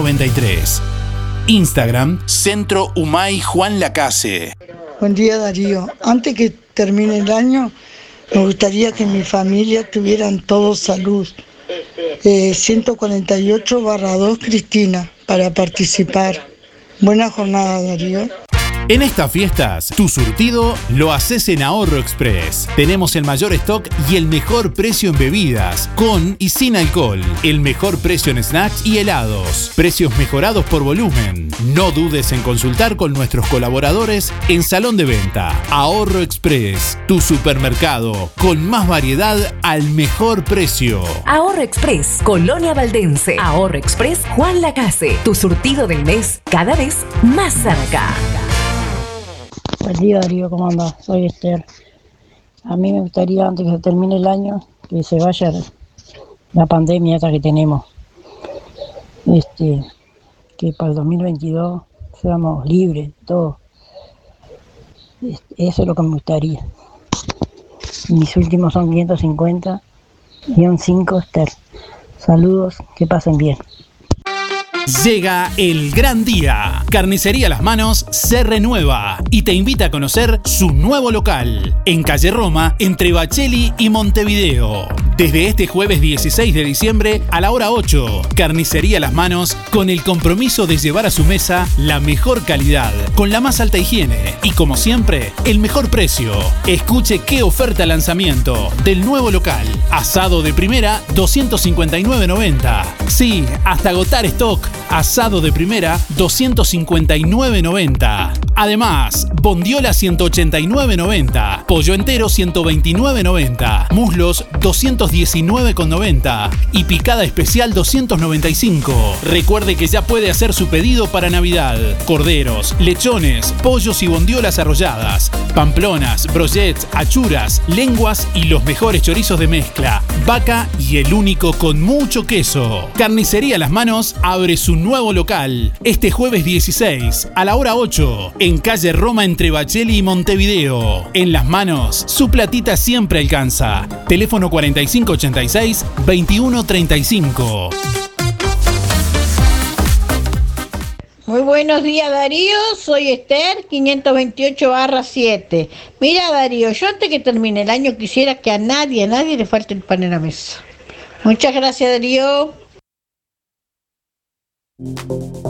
93. Instagram, Centro Humay Juan Lacase. Buen día Darío. Antes que termine el año, me gustaría que mi familia tuvieran todos salud. Eh, 148 barra 2 Cristina para participar. Buena jornada Darío. En estas fiestas, tu surtido lo haces en Ahorro Express. Tenemos el mayor stock y el mejor precio en bebidas, con y sin alcohol. El mejor precio en snacks y helados. Precios mejorados por volumen. No dudes en consultar con nuestros colaboradores en Salón de Venta. Ahorro Express, tu supermercado, con más variedad al mejor precio. Ahorro Express, Colonia Valdense. Ahorro Express, Juan Lacase. Tu surtido del mes cada vez más cerca. Buen Darío, ¿cómo andas? Soy Esther. A mí me gustaría, antes que se termine el año, que se vaya la pandemia esta que tenemos. Este, que para el 2022 seamos libres, todos. Este, Eso es lo que me gustaría. Mis últimos son 550, guion 5 Esther. Saludos, que pasen bien. Llega el gran día. Carnicería Las Manos se renueva y te invita a conocer su nuevo local en calle Roma, entre Bacheli y Montevideo. Desde este jueves 16 de diciembre a la hora 8, Carnicería Las Manos con el compromiso de llevar a su mesa la mejor calidad, con la más alta higiene y como siempre, el mejor precio. Escuche qué oferta lanzamiento del nuevo local. Asado de primera 259.90. Sí, hasta agotar stock. Asado de primera 259.90. Además, bondiola 189.90. Pollo entero 129.90. Muslos 219.90. Y picada especial 295. Recuerde que ya puede hacer su pedido para Navidad. Corderos, lechones, pollos y bondiolas arrolladas. Pamplonas, brochets, achuras, lenguas y los mejores chorizos de mezcla. Vaca y el único con mucho queso. Carnicería Las Manos abre su nuevo local este jueves 16 a la hora 8 en calle Roma entre Bacheli y Montevideo. En Las Manos, su platita siempre alcanza. Teléfono 4586 2135. Muy buenos días Darío, soy Esther, 528 barra 7. Mira Darío, yo antes que termine el año quisiera que a nadie, a nadie le falte el pan en la mesa. Muchas gracias Darío. Thank you.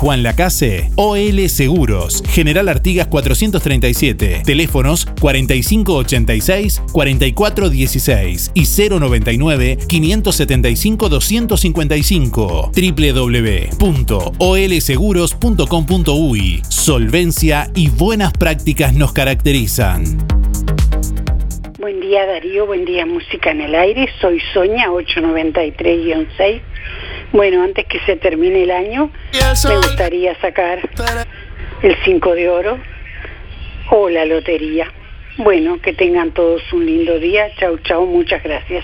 Juan Lacase, OL Seguros, General Artigas 437, teléfonos 4586-4416 y 099-575-255, www.olseguros.com.uy. Solvencia y buenas prácticas nos caracterizan. buen día Darío, buen día Música en el Aire, soy Soña 893-6. Bueno, antes que se termine el año, me gustaría sacar el 5 de oro o la lotería. Bueno, que tengan todos un lindo día. Chau, chau, muchas gracias.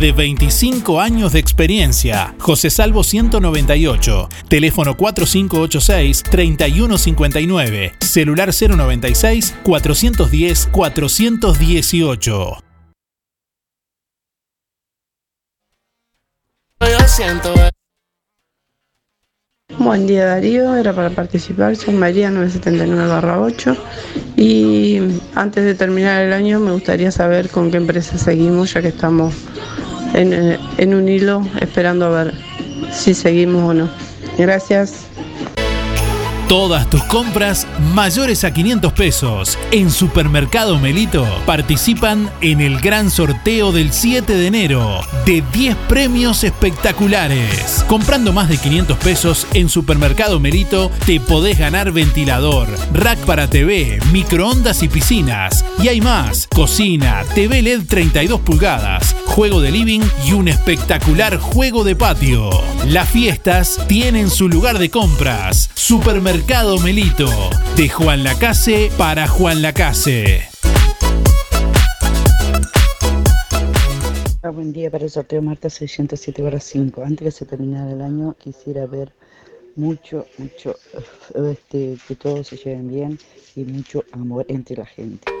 de 25 años de experiencia. José Salvo 198, teléfono 4586-3159, celular 096-410-418. Buen día Darío, era para participar, soy María 979-8 y antes de terminar el año me gustaría saber con qué empresa seguimos ya que estamos en, eh, en un hilo esperando a ver si seguimos o no. Gracias. Todas tus compras mayores a 500 pesos en Supermercado Melito participan en el gran sorteo del 7 de enero de 10 premios espectaculares. Comprando más de 500 pesos en Supermercado Melito te podés ganar ventilador, rack para TV, microondas y piscinas. Y hay más, cocina, TV LED 32 pulgadas, juego de living y un espectacular juego de patio. Las fiestas tienen su lugar de compras. Supermercado Melito. De Juan Lacase para Juan Lacase. Ah, Buen día para el sorteo Marta 607 barra 5. Antes que se terminara el año, quisiera ver mucho, mucho, este, que todos se lleven bien y mucho amor entre la gente.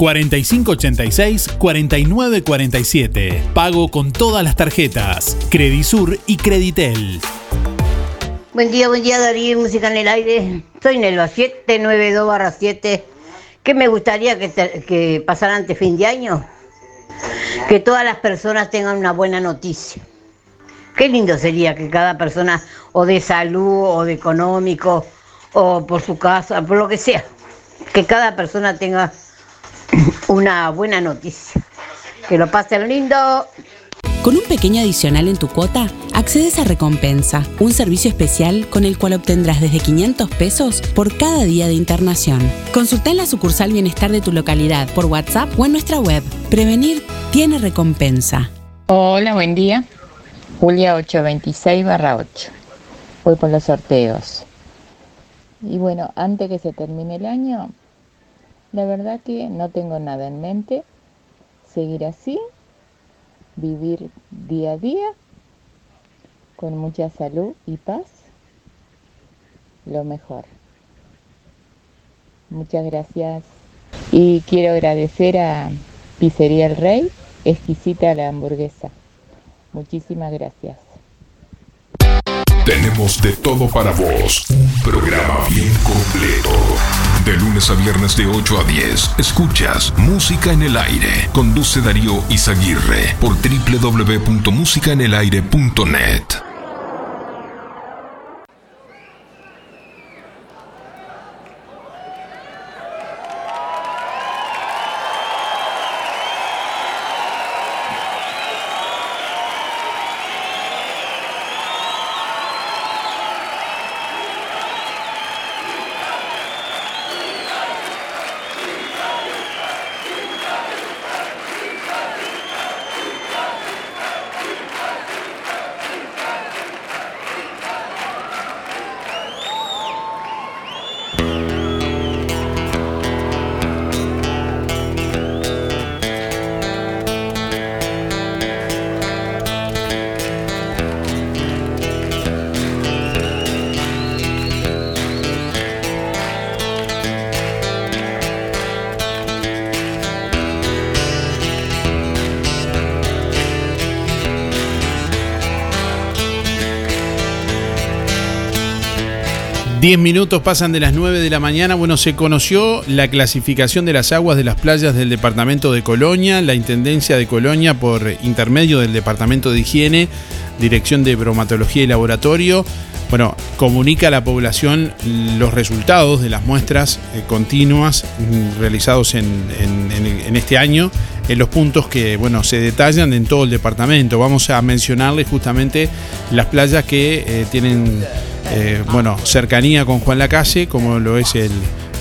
4586-4947. Pago con todas las tarjetas. Credisur y Creditel. Buen día, buen día Darío, música en el aire. Soy Nelva 792 barra 7. ¿Qué me gustaría que, que pasara antes fin de año? Que todas las personas tengan una buena noticia. Qué lindo sería que cada persona, o de salud, o de económico, o por su casa, por lo que sea, que cada persona tenga una buena noticia. Que lo pasen lindo. Con un pequeño adicional en tu cuota, accedes a Recompensa, un servicio especial con el cual obtendrás desde 500 pesos por cada día de internación. Consulta en la sucursal Bienestar de tu localidad por WhatsApp o en nuestra web. Prevenir tiene recompensa. Hola, buen día. Julia 826 barra 8. Voy por los sorteos. Y bueno, antes que se termine el año, la verdad que no tengo nada en mente. Seguir así, vivir día a día, con mucha salud y paz, lo mejor. Muchas gracias. Y quiero agradecer a Pizzería El Rey, exquisita la hamburguesa. Muchísimas gracias. Tenemos de todo para vos. Un programa bien completo. De lunes a viernes de 8 a 10. Escuchas Música en el Aire. Conduce Darío Izaguirre por www.musicaenelaire.net. 10 minutos pasan de las 9 de la mañana. Bueno, se conoció la clasificación de las aguas de las playas del departamento de Colonia, la Intendencia de Colonia por intermedio del Departamento de Higiene, Dirección de Bromatología y Laboratorio. Bueno, comunica a la población los resultados de las muestras eh, continuas mm, realizados en, este año en los puntos que bueno, se detallan en todo el departamento. Vamos a mencionarles justamente las playas que eh, tienen eh, bueno, cercanía con Juan Lacase, como lo es el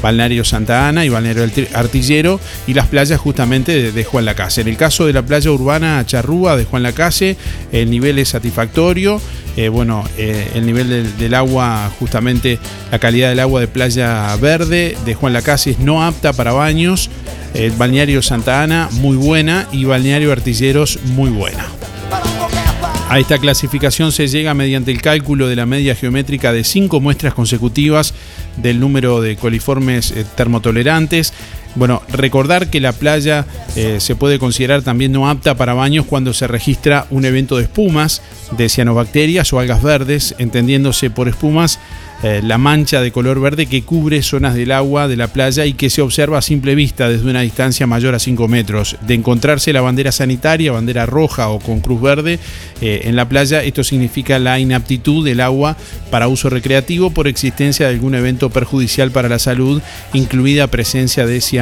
Balneario Santa Ana y Balneario Artillero, y las playas justamente de, Juan Lacase. En el caso de la playa urbana Charrúa de Juan Lacase, el nivel es satisfactorio. Eh, bueno, eh, el nivel del, agua, justamente la calidad del agua de playa verde de Juan Lacase es no apta para baños. El balneario Santa Ana, muy buena, y balneario Artilleros, muy buena. A esta clasificación se llega mediante el cálculo de la media geométrica de cinco muestras consecutivas del número de coliformes eh, termotolerantes. Bueno, recordar que la playa eh, se puede considerar también no apta para baños cuando se registra un evento de espumas, de cianobacterias o algas verdes, entendiéndose por espumas eh, la mancha de color verde que cubre zonas del agua de la playa y que se observa a simple vista desde una distancia mayor a 5 metros. De encontrarse la bandera sanitaria, bandera roja o con cruz verde eh, en la playa, esto significa la inaptitud del agua para uso recreativo por existencia de algún evento perjudicial para la salud, incluida presencia de cianobacterias.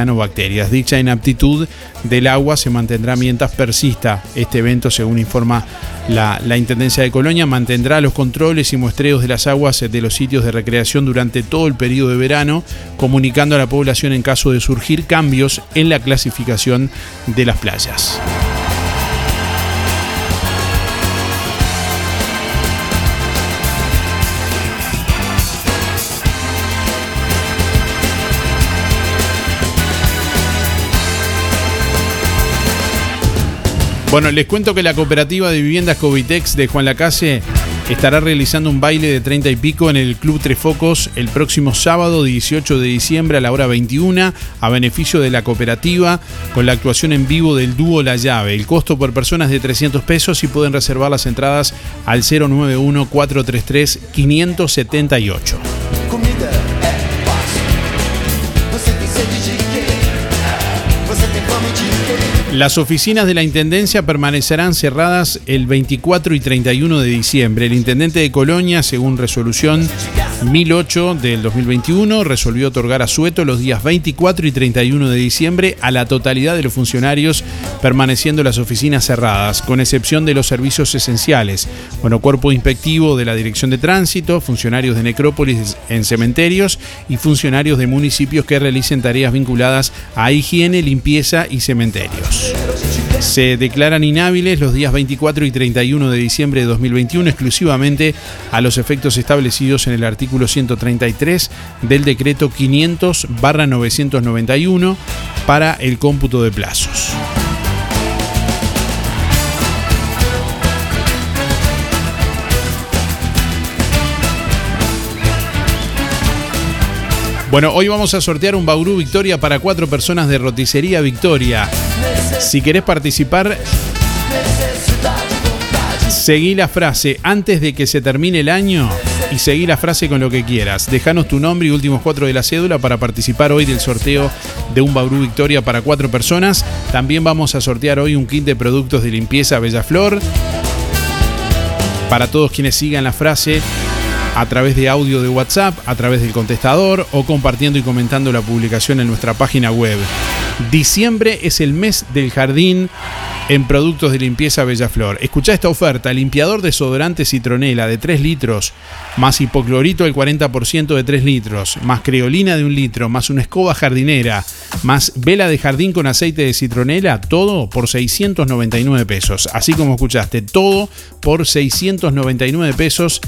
Dicha inaptitud del agua se mantendrá mientras persista este evento, según informa la, la Intendencia de Colonia, mantendrá los controles y muestreos de las aguas de los sitios de recreación durante todo el periodo de verano, comunicando a la población en caso de surgir cambios en la clasificación de las playas. Bueno, les cuento que la cooperativa de viviendas Covitex de Juan Lacase estará realizando un baile de 30 y pico en el Club Tres Focos el próximo sábado 18 de diciembre a la hora 21 a beneficio de la cooperativa con la actuación en vivo del dúo La Llave. El costo por persona es de 300 pesos y pueden reservar las entradas al 091 433 578. Las oficinas de la Intendencia permanecerán cerradas el 24 y 31 de diciembre. El Intendente de Colonia, según resolución 1008 del 2021, resolvió otorgar a Sueto los días 24 y 31 de diciembre a la totalidad de los funcionarios, permaneciendo las oficinas cerradas, con excepción de los servicios esenciales. Bueno, cuerpo inspectivo de la Dirección de Tránsito, funcionarios de necrópolis en cementerios y funcionarios de municipios que realicen tareas vinculadas a higiene, limpieza y cementerios. Se declaran inhábiles los días 24 y 31 de diciembre de 2021 exclusivamente a los efectos establecidos en el artículo 133 del decreto 500-991 para el cómputo de plazos. Bueno, hoy vamos a sortear un Bauru Victoria para cuatro personas de Roticería Victoria. Si querés participar, seguí la frase antes de que se termine el año y seguí la frase con lo que quieras. Dejanos tu nombre y últimos cuatro de la cédula para participar hoy del sorteo de un Bauru Victoria para cuatro personas. También vamos a sortear hoy un kit de productos de limpieza Bella Flor. Para todos quienes sigan la frase a través de audio de WhatsApp, a través del contestador o compartiendo y comentando la publicación en nuestra página web. Diciembre es el mes del jardín en productos de limpieza Bellaflor. Escucha esta oferta: limpiador desodorante citronela de 3 litros, más hipoclorito del 40% de 3 litros, más creolina de 1 litro, más una escoba jardinera, más vela de jardín con aceite de citronela, todo por 699 pesos. Así como escuchaste, todo por 699 pesos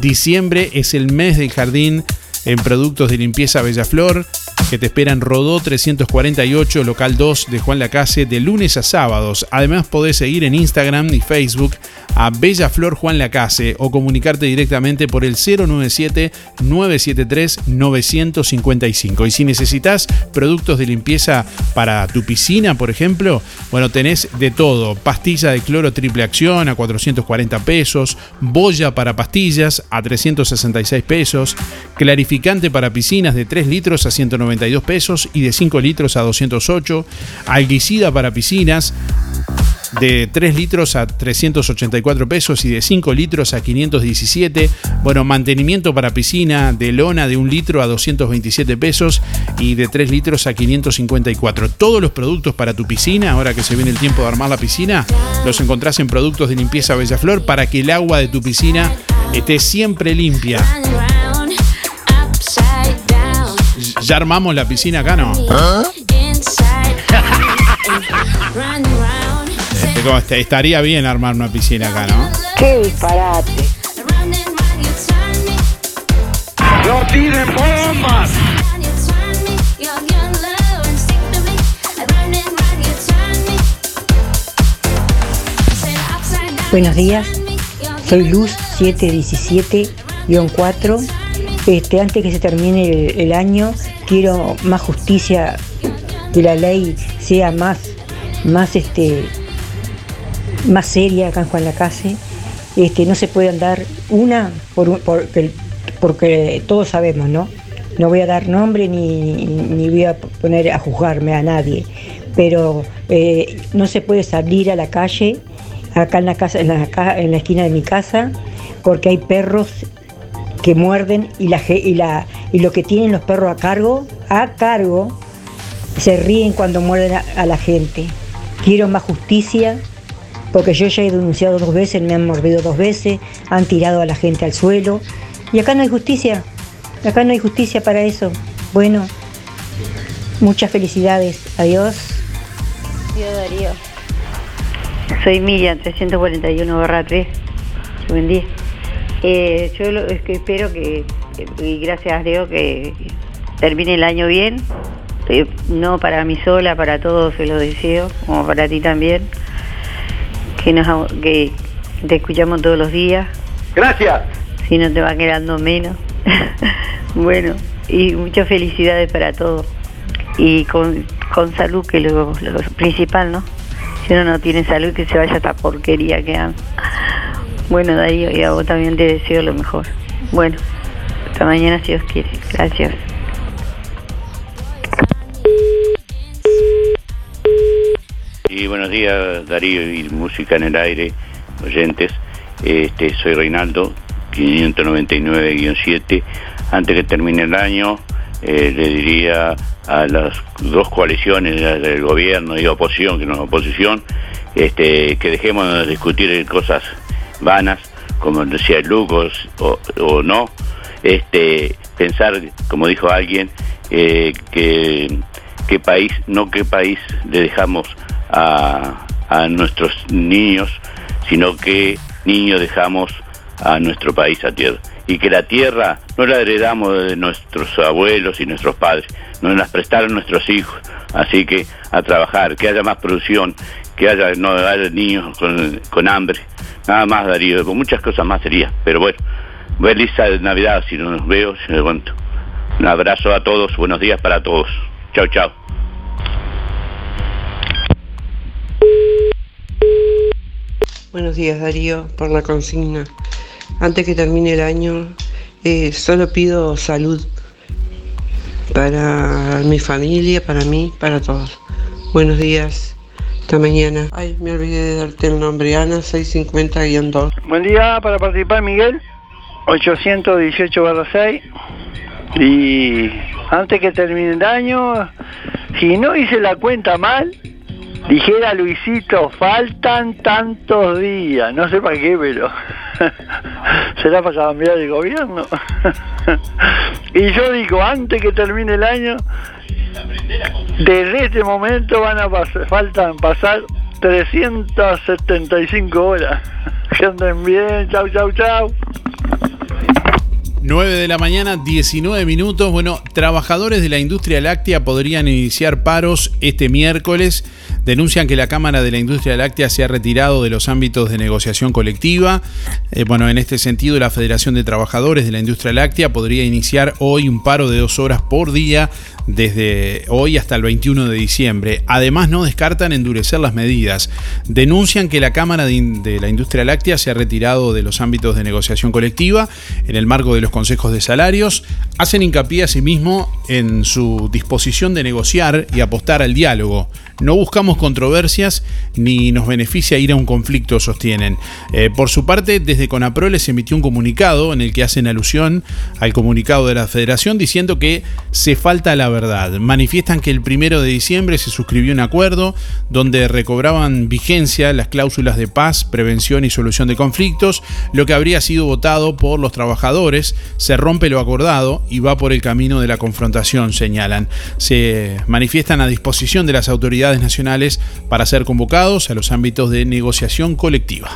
Diciembre es el mes del jardín en productos de limpieza Bellaflor. Que te espera en Rodó 348, local 2 de Juan Lacase, de lunes a sábados. Además podés seguir en Instagram y Facebook a Bella Flor Juan Lacase o comunicarte directamente por el 097-973-955. Y si necesitas productos de limpieza para tu piscina, por ejemplo, bueno, tenés de todo. Pastilla de cloro triple acción a 440 pesos, boya para pastillas a 366 pesos, clarificante para piscinas de 3 litros a 192 pesos y de 5 litros a 208, alguicida para piscinas de 3 litros a 384 pesos y de 5 litros a 517. Bueno, mantenimiento para piscina de lona de 1 litro a 227 pesos y de 3 litros a 554. Todos los productos para tu piscina, ahora que se viene el tiempo de armar la piscina, los encontrás en productos de limpieza Bellaflor para que el agua de tu piscina esté siempre limpia. Ya armamos la piscina acá, ¿no? *laughs* Este, estaría bien armar una piscina acá, ¿no? ¡Qué disparate! ¡No tiren bombas! Buenos días, soy Luz 717-4. Este, antes que se termine el, el año, quiero más justicia, que la ley sea más, más este, más seria acá en Juan Lacase. Este, no se puede andar una por, un- porque, todos sabemos, ¿no? No voy a dar nombre ni, ni voy a poner a juzgarme a nadie, pero eh, no se puede salir a la calle, acá en la, casa, en, la, en la esquina de mi casa, porque hay perros que muerden y, la, y, la, y lo que tienen los perros a cargo, a cargo, se ríen cuando muerden a, a la gente. Quiero más justicia, porque yo ya he denunciado dos veces, me han mordido dos veces, han tirado a la gente al suelo, y acá no hay justicia, acá no hay justicia para eso. Bueno, muchas felicidades, adiós. Yo Darío. Soy Miriam, 341 barra 3. Buen día. Eh, yo lo, es que espero que, y gracias a Dios, que termine el año bien. Eh, no para mí sola, para todos se lo deseo, como para ti también. Que, nos, que te escuchamos todos los días. Gracias. Si no te va quedando menos. *laughs* bueno, y muchas felicidades para todos. Y con, con salud, que es lo, lo principal, ¿no? Si uno no tiene salud, que se vaya esta porquería que anda. Bueno, Darío, y a vos también te deseo lo mejor. Bueno, hasta mañana si Dios quiere. Gracias. Y buenos días Darío y Música en el Aire, oyentes. Este, soy Reinaldo, 599-7. Antes que termine el año, eh, le diría a las dos coaliciones del gobierno y oposición, que no es oposición, este, que dejemos de discutir cosas vanas, como decía Lucas, o, o no. Este, pensar, como dijo alguien, eh, que qué país, no qué país le dejamos a, a nuestros niños, sino qué niños dejamos a nuestro país a tierra. Y que la tierra no la heredamos de nuestros abuelos y nuestros padres, nos las prestaron nuestros hijos. Así que a trabajar, que haya más producción, que haya, no haya niños con, con hambre. Nada más, Darío, con muchas cosas más sería. Pero bueno, feliz Navidad si no nos veo, si me aguanto. Un abrazo a todos, buenos días para todos. Chao, chao. Buenos días Darío, por la consigna. Antes que termine el año, eh, solo pido salud para mi familia, para mí, para todos. Buenos días, hasta mañana. Ay, me olvidé de darte el nombre, Ana 650-2. Buen día para participar, Miguel. 818 barra 6. Y antes que termine el año, si no hice la cuenta mal, dijera Luisito, faltan tantos días. No sé para qué, pero *laughs* será para cambiar el gobierno. *laughs* y yo digo, antes que termine el año, desde este momento van a pasar, faltan pasar 375 horas. *laughs* Que anden bien, chau, chau, chau. 9 de la mañana, 19 minutos. Bueno, trabajadores de la industria láctea podrían iniciar paros este miércoles. Denuncian que la Cámara de la Industria Láctea se ha retirado de los ámbitos de negociación colectiva. Eh, bueno, en este sentido, la Federación de Trabajadores de la Industria Láctea podría iniciar hoy un paro de dos horas por día desde hoy hasta el 21 de diciembre. Además, no descartan endurecer las medidas. Denuncian que la Cámara de, la Industria Láctea se ha retirado de los ámbitos de negociación colectiva en el marco de los consejos de salarios. Hacen hincapié asimismo en su disposición de negociar y apostar al diálogo. No buscamos controversias ni nos beneficia ir a un conflicto, sostienen. Eh, por su parte, desde Conapro les emitió un comunicado en el que hacen alusión al comunicado de la Federación diciendo que se falta la verdad. Manifiestan que el primero de diciembre se suscribió un acuerdo donde recobraban vigencia las cláusulas de paz, prevención y solución de conflictos, lo que habría sido votado por los trabajadores. Se rompe lo acordado y va por el camino de la confrontación, señalan. Se manifiestan a disposición de las autoridades nacionales para ser convocados a los ámbitos de negociación colectiva.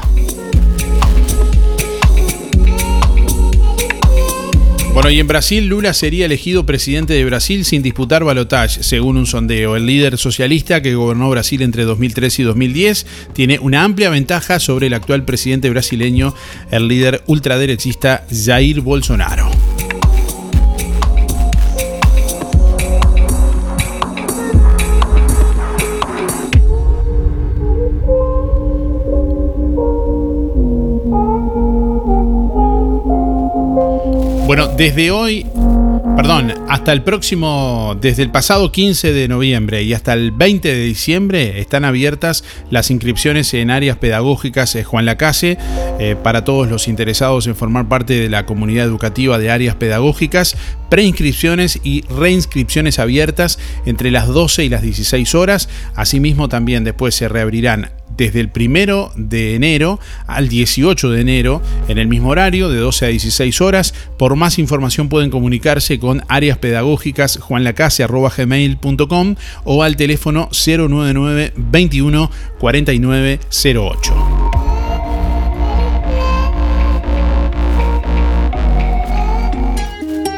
Bueno, y en Brasil Lula sería elegido presidente de Brasil sin disputar balotaje, según un sondeo. El líder socialista que gobernó Brasil entre 2003 y 2010 tiene una amplia ventaja sobre el actual presidente brasileño, el líder ultraderechista Jair Bolsonaro. Desde hoy, perdón, hasta el próximo, desde el pasado 15 de noviembre y hasta el 20 de diciembre están abiertas las inscripciones en áreas pedagógicas Juan Lacase eh, para todos los interesados en formar parte de la comunidad educativa de áreas pedagógicas, preinscripciones y reinscripciones abiertas entre las 12 y las 16 horas. Asimismo, también después se reabrirán desde el primero de enero al 18 de enero en el mismo horario de 12 a 16 horas. Por más información pueden comunicarse con áreas pedagógicas juanlacase.gmail.com o al teléfono 099 21 49 08.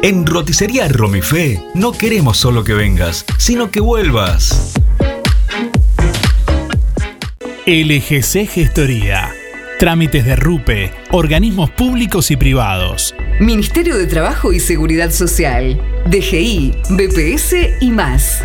En Roticería Romifé no queremos solo que vengas, sino que vuelvas. LGC Gestoría. Trámites de RUPE, organismos públicos y privados. Ministerio de Trabajo y Seguridad Social, DGI, BPS y más.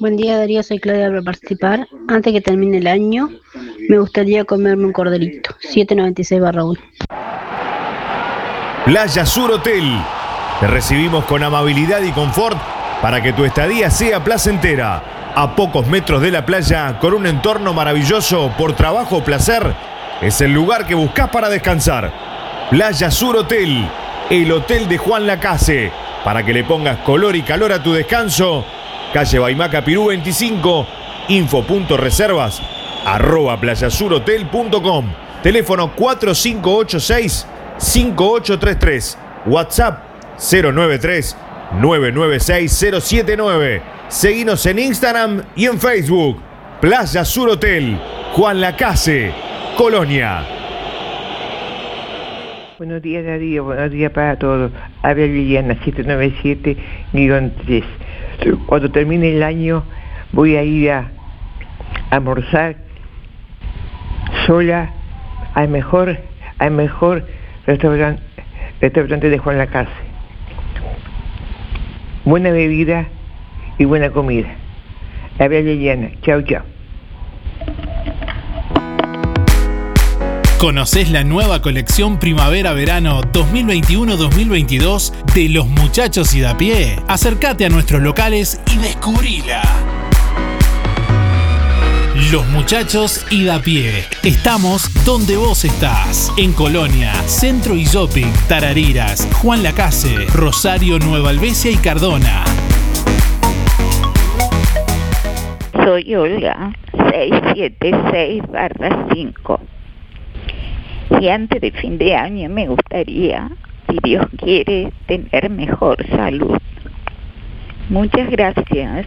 Buen día Darío, soy Claudia para participar. Antes que termine el año, me gustaría comerme un corderito. 796 barra 1. Playa Sur Hotel. Te recibimos con amabilidad y confort para que tu estadía sea placentera. A pocos metros de la playa, con un entorno maravilloso por trabajo o placer, es el lugar que buscas para descansar. Playa Sur Hotel, el hotel de Juan Lacase, para que le pongas color y calor a tu descanso. Calle Baimaca Pirú 25, info.reservas arroba playasurhotel.com. Teléfono 4586-5833. WhatsApp 093 996 079. Seguinos en Instagram y en Facebook. Playa Sur Hotel. Juan Lacase. Colonia. Buenos días Darío, buenos días para todos. Habla Liliana 797-3. Cuando termine el año voy a ir a almorzar sola al mejor, al mejor restaurante, restaurante de Juan Lacase. Buena bebida y buena comida. Habla Liliana. Chao, chao. ¿Conoces la nueva colección Primavera-Verano 2021-2022 de los muchachos y da pie? Acércate a nuestros locales y descubrila. Los muchachos y da pie. Estamos donde vos estás. En Colonia, Centro y Shopping, Tarariras, Juan Lacase, Rosario, Nueva Albesia y Cardona. Soy Olga, 676 5. Y antes de fin de año me gustaría, si Dios quiere, tener mejor salud. Muchas gracias.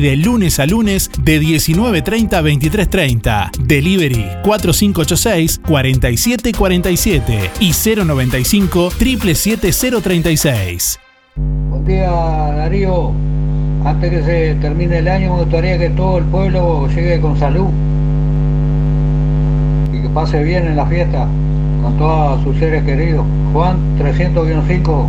de lunes a lunes de 19.30 a 23.30. Delivery 4586-4747 y 095 77036. Buen día Darío. Antes que se termine el año me gustaría que todo el pueblo llegue con salud y que pase bien en la fiesta con todos sus seres queridos. Juan 300-5.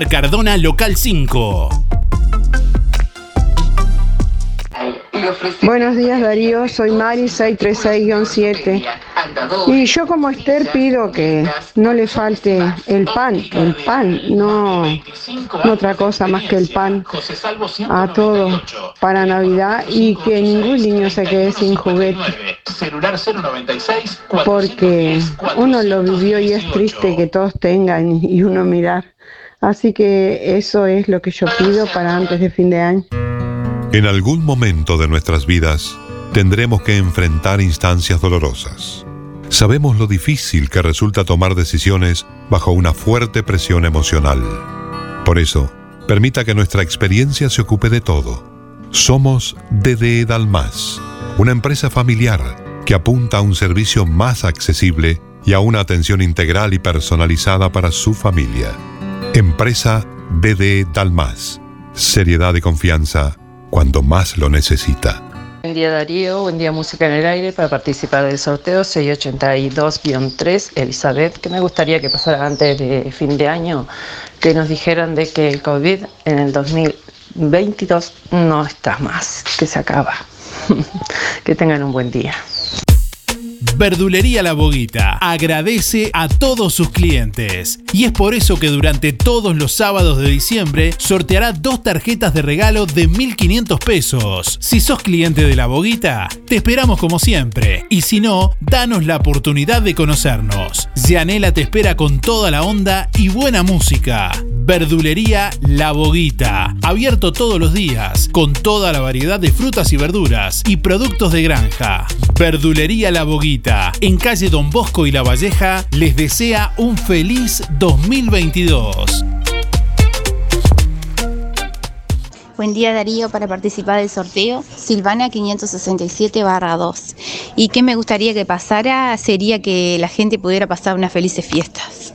Cardona, local 5. Buenos días Darío, soy Mari 636-7 y yo como Esther pido que no le falte el pan, el pan, no, no otra cosa más que el pan a todos para Navidad y que ningún niño se quede sin juguete porque uno lo vivió y es triste que todos tengan y uno mirar. Así que eso es lo que yo pido para antes de fin de año. En algún momento de nuestras vidas tendremos que enfrentar instancias dolorosas. Sabemos lo difícil que resulta tomar decisiones bajo una fuerte presión emocional. Por eso, permita que nuestra experiencia se ocupe de todo. Somos DD Dalmas, una empresa familiar que apunta a un servicio más accesible y a una atención integral y personalizada para su familia. Empresa DD Dalmas. Seriedad y confianza cuando más lo necesita. Buen día Darío, buen día Música en el Aire para participar del sorteo 682-3 Elizabeth, que me gustaría que pasara antes de fin de año, que nos dijeran de que el COVID en el 2022 no está más, que se acaba. *laughs* que tengan un buen día. Verdulería La Boguita agradece a todos sus clientes y es por eso que durante todos los sábados de diciembre sorteará dos tarjetas de regalo de 1.500 pesos. Si sos cliente de La Boguita, te esperamos como siempre y si no, danos la oportunidad de conocernos. Yanela te espera con toda la onda y buena música. Verdulería La Boguita, abierto todos los días, con toda la variedad de frutas y verduras y productos de granja. Verdulería La Boguita, en calle Don Bosco y La Valleja, les desea un feliz 2022. Buen día Darío para participar del sorteo. Silvana 567 2. Y qué me gustaría que pasara sería que la gente pudiera pasar unas felices fiestas.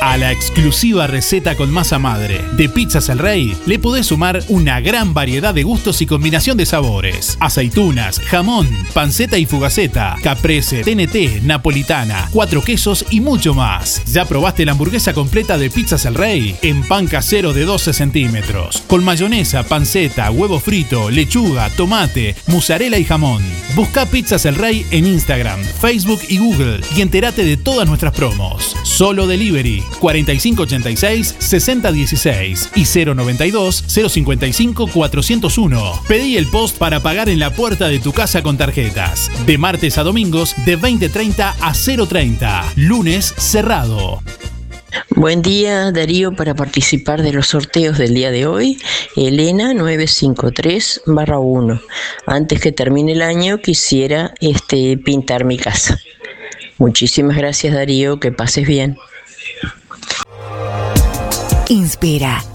A la exclusiva receta con masa madre de Pizzas El Rey le podés sumar una gran variedad de gustos y combinación de sabores. Aceitunas, jamón, panceta y fugaceta, caprese, TNT, napolitana, cuatro quesos y mucho más. ¿Ya probaste la hamburguesa completa de Pizzas El Rey? En pan casero de 12 centímetros, con mayonesa, panceta, huevo frito, lechuga, tomate, mozzarella y jamón. Busca Pizzas El Rey en Instagram, Facebook y Google y entérate de todas nuestras promos. Solo Delivery 4586 6016 y 092 055 401. Pedí el post para pagar en la puerta de tu casa con tarjetas. De martes a domingos de 20.30 a 0.30. Lunes cerrado. Buen día Darío para participar de los sorteos del día de hoy. Elena 953 1. Antes que termine el año quisiera este, pintar mi casa. Muchísimas gracias Darío, que pases bien. Inspira.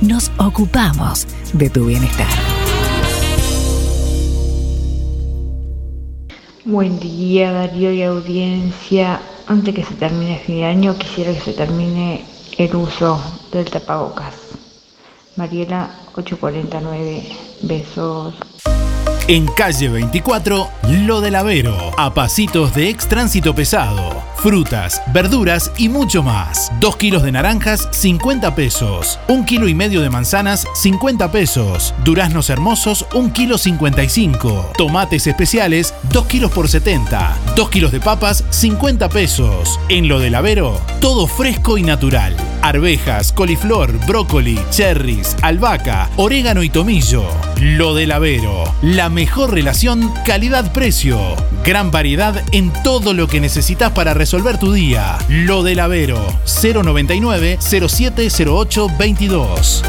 nos ocupamos de tu bienestar. Buen día Darío y audiencia. Antes que se termine el fin de año quisiera que se termine el uso del tapabocas. Mariela 849. Besos. En calle 24, Lo del Avero, a pasitos de ex tránsito pesado. Frutas, verduras y mucho más. 2 kilos de naranjas, 50 pesos. 1 kilo y medio de manzanas, 50 pesos. Duraznos hermosos, 1 kilo 55. Tomates especiales, 2 kilos por 70. 2 kilos de papas, 50 pesos. En Lo del Avero, todo fresco y natural. Arvejas, coliflor, brócoli, cherries, albahaca, orégano y tomillo. Lo del Avero, la mejor relación calidad-precio. Gran variedad en todo lo que necesitas para resolver tu día. Lo del Avero, 099 0708 22.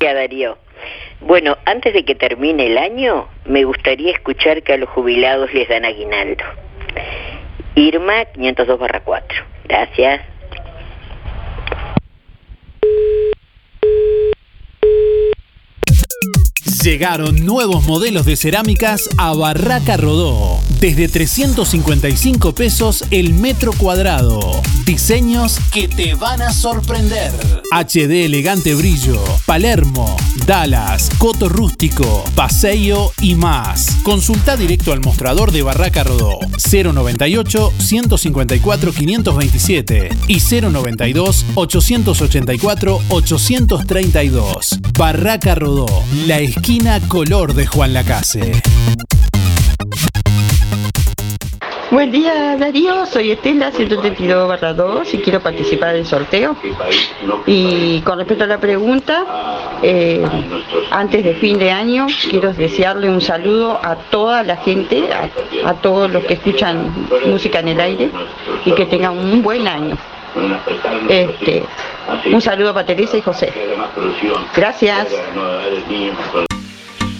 Ya Darío. Bueno, antes de que termine el año, me gustaría escuchar que a los jubilados les dan aguinaldo. Irma 502 4. Gracias. Llegaron nuevos modelos de cerámicas a Barraca Rodó. Desde 355 pesos el metro cuadrado. Diseños que te van a sorprender. HD elegante brillo, Palermo, Dallas, Coto rústico, Paseo y más. Consulta directo al mostrador de Barraca Rodó 098 154 527 y 092 884 832. Barraca Rodó, la esquina color de Juan Lacase. Buen día Darío, soy Estela 132 barra 2 y quiero participar del sorteo. Y con respecto a la pregunta, eh, antes de fin de año quiero desearle un saludo a toda la gente, a, a todos los que escuchan música en el aire y que tengan un buen año. Este, un saludo para Teresa y José. Gracias.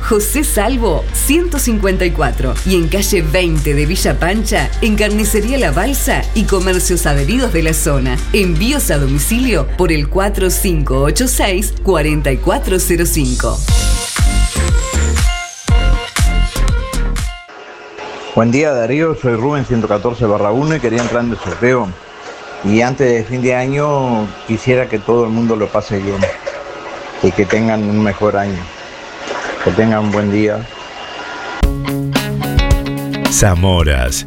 José Salvo 154 y en calle 20 de Villa Pancha, en Carnicería La Balsa y comercios adheridos de la zona. Envíos a domicilio por el 4586 4405. Buen día Darío, soy Rubén 114 barra 1 y quería entrar en el sorteo. Y antes de fin de año quisiera que todo el mundo lo pase bien y que tengan un mejor año. Que tengan un buen día. Zamoras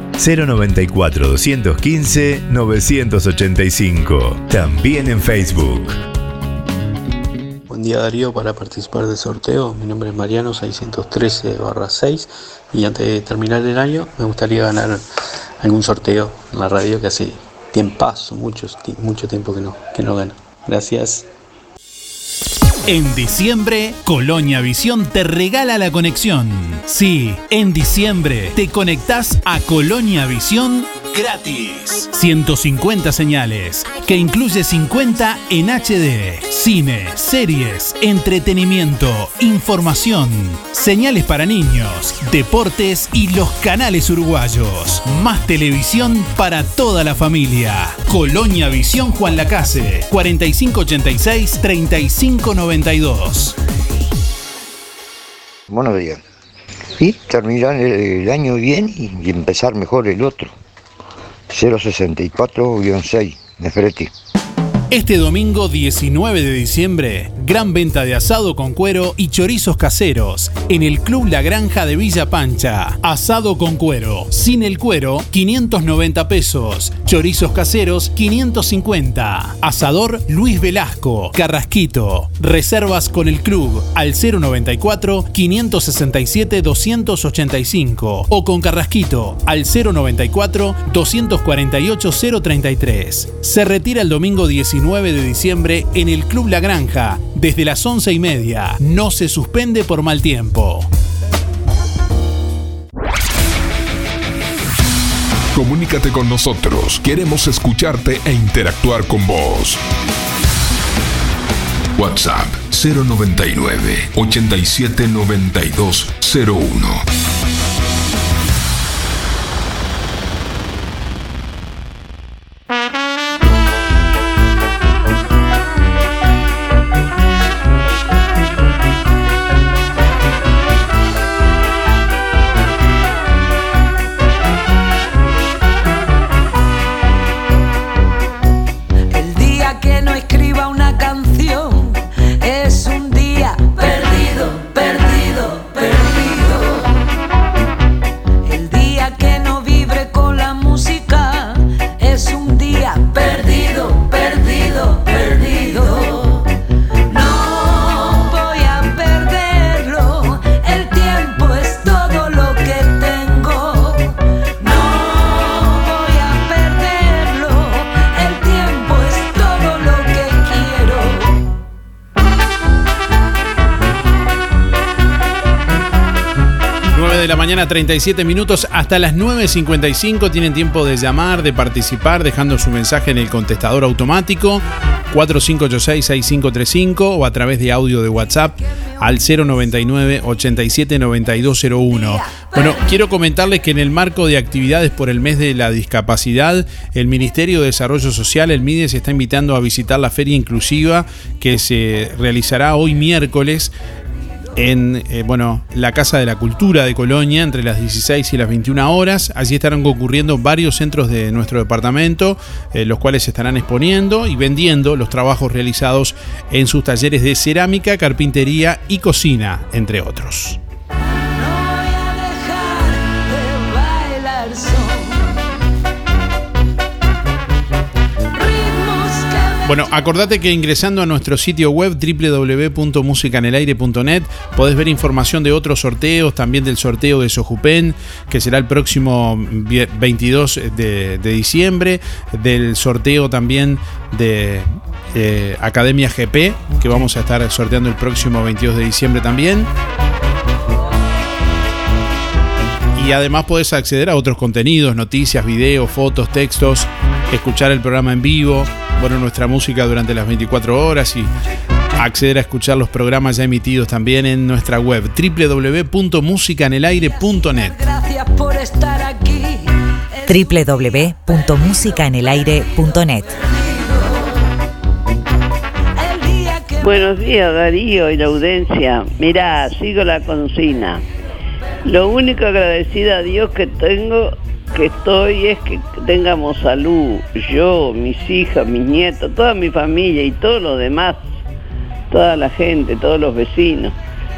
094 215 985. También en Facebook. Buen día Darío, para participar del sorteo, mi nombre es Mariano 613 6 y antes de terminar el año me gustaría ganar algún sorteo en la radio que hace tiempo, mucho, mucho tiempo que no, que no gano. Gracias. En diciembre, Colonia Visión te regala la conexión. Sí, en diciembre te conectás a Colonia Visión gratis. 150 señales, que incluye 50 en HD, cine, series, entretenimiento, información, señales para niños, deportes y los canales uruguayos. Más televisión para toda la familia. Colonia Visión Juan Lacase, 4586-3592. Buenos días. Y terminar el año bien y empezar mejor el otro. 064-6, Nefereti. Este domingo 19 de diciembre, gran venta de asado con cuero y chorizos caseros en el Club La Granja de Villa Pancha. Asado con cuero, sin el cuero, 590 pesos. Chorizos caseros, 550. Asador Luis Velasco, Carrasquito. Reservas con el club al 094-567-285 o con Carrasquito al 094-248-033. Se retira el domingo 19 9 de diciembre en el Club La Granja, desde las 11 y media. No se suspende por mal tiempo. Comunícate con nosotros. Queremos escucharte e interactuar con vos. WhatsApp 099 879201. 37 minutos hasta las 9.55. Tienen tiempo de llamar, de participar, dejando su mensaje en el contestador automático 4586-6535 o a través de audio de WhatsApp al 099 879201. Bueno, quiero comentarles que en el marco de actividades por el mes de la discapacidad, el Ministerio de Desarrollo Social, el MIDES, está invitando a visitar la feria inclusiva que se realizará hoy miércoles en eh, bueno, la Casa de la Cultura de Colonia entre las 16 y las 21 horas. Allí estarán concurriendo varios centros de nuestro departamento, eh, los cuales estarán exponiendo y vendiendo los trabajos realizados en sus talleres de cerámica, carpintería y cocina, entre otros. Bueno, acordate que ingresando a nuestro sitio web www.musicanelaire.net podés ver información de otros sorteos, también del sorteo de Sojupen, que será el próximo 22 de, diciembre, del sorteo también de eh, Academia GP, que vamos a estar sorteando el próximo 22 de diciembre también. Y además podés acceder a otros contenidos, noticias, videos, fotos, textos, escuchar el programa en vivo, bueno, nuestra música durante las 24 horas y acceder a escuchar los programas ya emitidos también en nuestra web www.musicanelaire.net. Gracias por estar aquí. www.musicaenelaire.net. Buenos días Darío y la audiencia. Mirá, sigo la consigna. Lo único agradecida a Dios que tengo, que estoy, es que tengamos salud. Yo, mis hijas, mis nietos, toda mi familia y todos los demás. Toda la gente, todos los vecinos.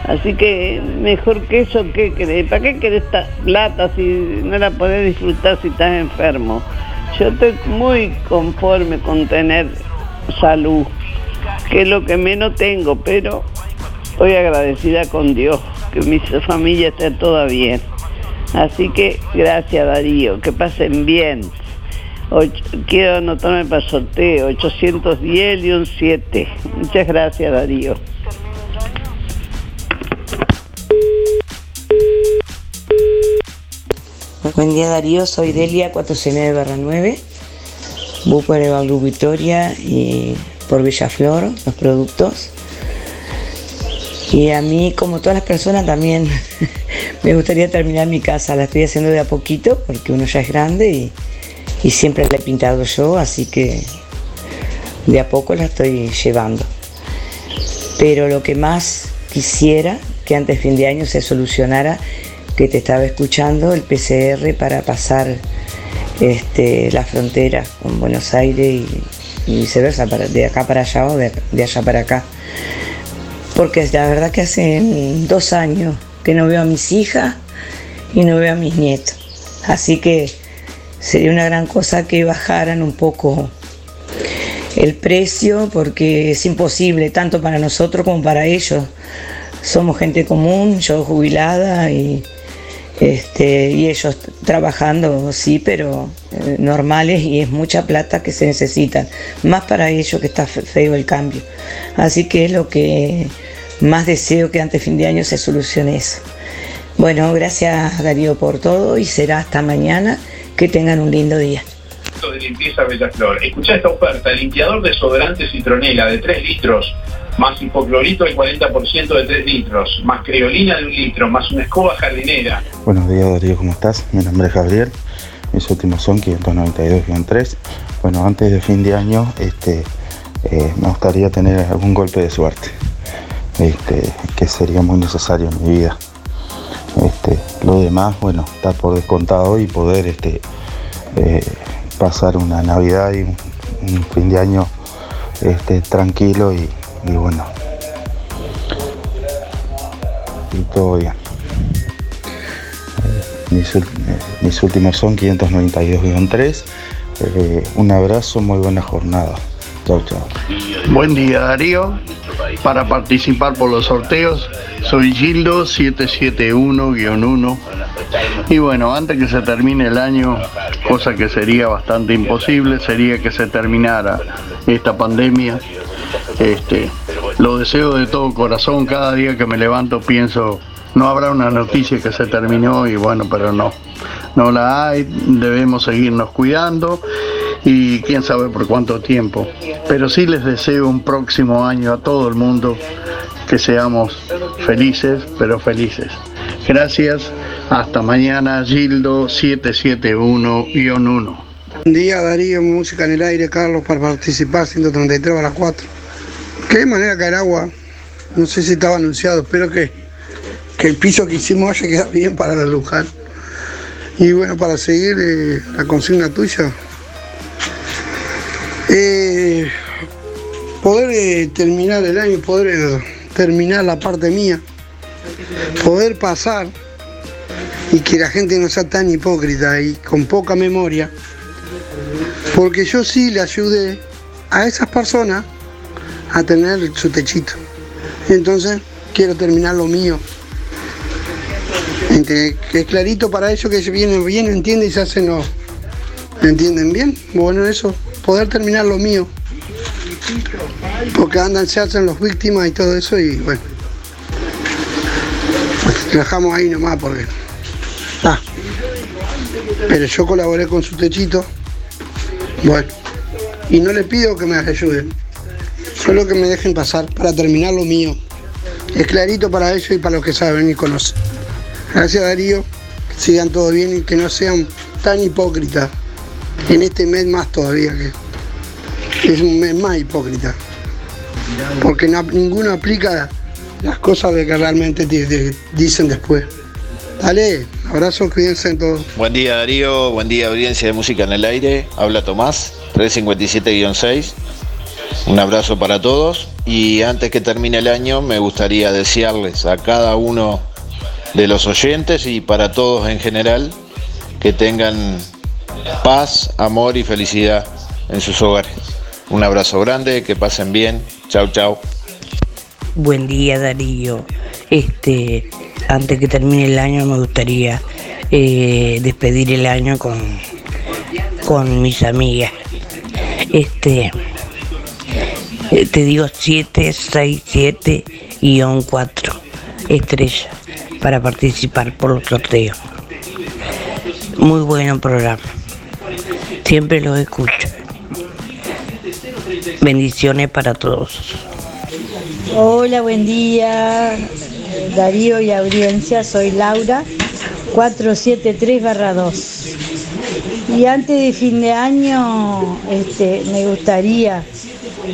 Así que mejor que eso, ¿qué querés? ¿Para qué querés esta plata si no la podés disfrutar si estás enfermo? Yo estoy muy conforme con tener salud, que es lo que menos tengo, pero estoy agradecida con Dios, que mi familia esté toda bien. Así que gracias Darío, que pasen bien. quiero anotarme para el sorteo, 810 y un 7. Muchas gracias Darío. Buen día Darío, soy Delia 469 9. Voy por Evalu Victoria y por Villaflor, los productos. Y a mí, como todas las personas, también *laughs* me gustaría terminar mi casa. La estoy haciendo de a poquito porque uno ya es grande y, y siempre la he pintado yo, así que de a poco la estoy llevando. Pero lo que más quisiera que antes fin de año se solucionara que te estaba escuchando, el PCR para pasar este, la frontera con Buenos Aires y, viceversa, de acá para allá o de, allá para acá. Porque la verdad que hace dos años que no veo a mis hijas y no veo a mis nietos. Así que sería una gran cosa que bajaran un poco el precio porque es imposible tanto para nosotros como para ellos. Somos gente común, yo jubilada y, este, y ellos trabajando, sí, pero eh, normales y es mucha plata que se necesitan, más para ellos que está feo el cambio. Así que es lo que más deseo que antes fin de año se solucione eso. Bueno, gracias Darío por todo y será hasta mañana. Que tengan un lindo día de limpieza Bellaflor. Escucha esta oferta, limpiador desodorante citronela de 3 litros, más hipoclorito del 40% de 3 litros, más creolina de un litro, más una escoba jardinera. Buenos días Darío, ¿cómo estás? Mi nombre es Gabriel, mis últimos son 592-3. Bueno, antes de fin de año este, eh, me gustaría tener algún golpe de suerte, este, que sería muy necesario en mi vida. Este, lo demás, bueno, está por descontado y poder este, eh, pasar una Navidad y un, fin de año este, tranquilo y, bueno. Y todo bien. Eh, mis, últimos son 592-3. Eh, un abrazo, muy buena jornada. Chao, chao. Buen día Darío. Para participar por los sorteos soy Gildo 771-1 y bueno, antes que se termine el año, cosa que sería bastante imposible, sería que se terminara esta pandemia. Este, lo deseo de todo corazón, cada día que me levanto pienso, no habrá una noticia que se terminó y bueno, pero no, no la hay, debemos seguirnos cuidando y quién sabe por cuánto tiempo. Pero sí les deseo un próximo año a todo el mundo que seamos felices, pero felices. Gracias hasta mañana, Gildo 771-1. Buen día, Darío, música en el aire, Carlos, para participar, 133 a las 4. ¿Qué manera caer agua? No sé si estaba anunciado, espero que, que el piso que hicimos haya quedado bien para la Luján. Y bueno, para seguir eh, la consigna tuya, eh, poder eh, terminar el año, poder terminar la parte mía, poder pasar y que la gente no sea tan hipócrita y con poca memoria, porque yo sí le ayudé a esas personas a tener su techito. Entonces quiero terminar lo mío. que es clarito para ellos que vienen bien, entienden y se hacen los. ¿Entienden bien? Bueno, eso, poder terminar lo mío. Porque andan, se hacen los víctimas y todo eso y bueno. Pues, dejamos ahí nomás porque. Ah. Pero yo colaboré con su techito. Bueno. Y no le pido que me ayuden. Solo que me dejen pasar para terminar lo mío. Es clarito para ellos y para los que saben y conocen. Gracias Darío. Que sigan todo bien y que no sean tan hipócritas. En este mes más todavía que es un mes más hipócrita. Porque no- ninguno aplica las cosas de que realmente te- te dicen después. Dale, abrazo, cuídense en todos. Buen día Darío, buen día audiencia de Música en el Aire, habla Tomás, 357-6. Un abrazo para todos y antes que termine el año me gustaría desearles a cada uno de los oyentes y para todos en general que tengan paz, amor y felicidad en sus hogares. Un abrazo grande, que pasen bien. Chau, chau. Buen día Darío. Este, antes que termine el año me gustaría eh, despedir el año con, con mis amigas. Este, eh, te digo 767 4 estrella para participar por los sorteos. Muy buen programa. Siempre los escucho. Bendiciones para todos. Hola, buen día. Darío y audiencia, soy Laura, 473-2. Y antes de fin de año, este, me gustaría,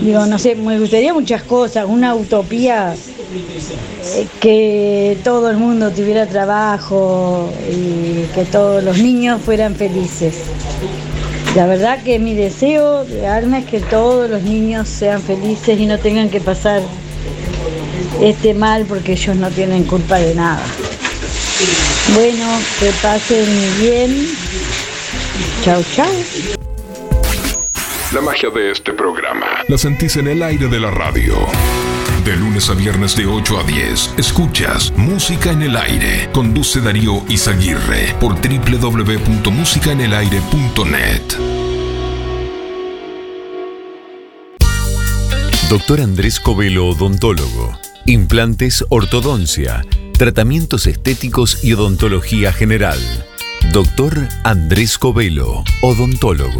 digo, no sé, me gustaría muchas cosas, una utopía eh, que todo el mundo tuviera trabajo y que todos los niños fueran felices. La verdad que mi deseo de alma es que todos los niños sean felices y no tengan que pasar este mal porque ellos no tienen culpa de nada. Bueno, que pasen bien. Chau, chau. La magia de este programa la sentís en el aire de la radio. De lunes a viernes de 8 a 10, escuchas Música en el Aire. Conduce Darío Izaguirre por www.musicaenelaire.net. Doctor Andrés Covelo Odontólogo. Implantes, ortodoncia, tratamientos estéticos y odontología general. Doctor Andrés Covelo, odontólogo.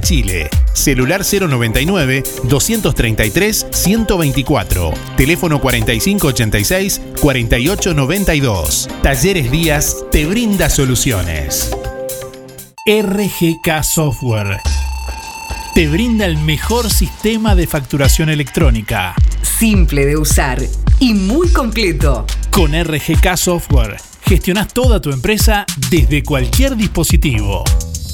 Chile. Celular 099 233 124. Teléfono 4586 4892. Talleres Díaz te brinda soluciones. RGK Software te brinda el mejor sistema de facturación electrónica. Simple de usar y muy completo. Con RGK Software gestionas toda tu empresa desde cualquier dispositivo.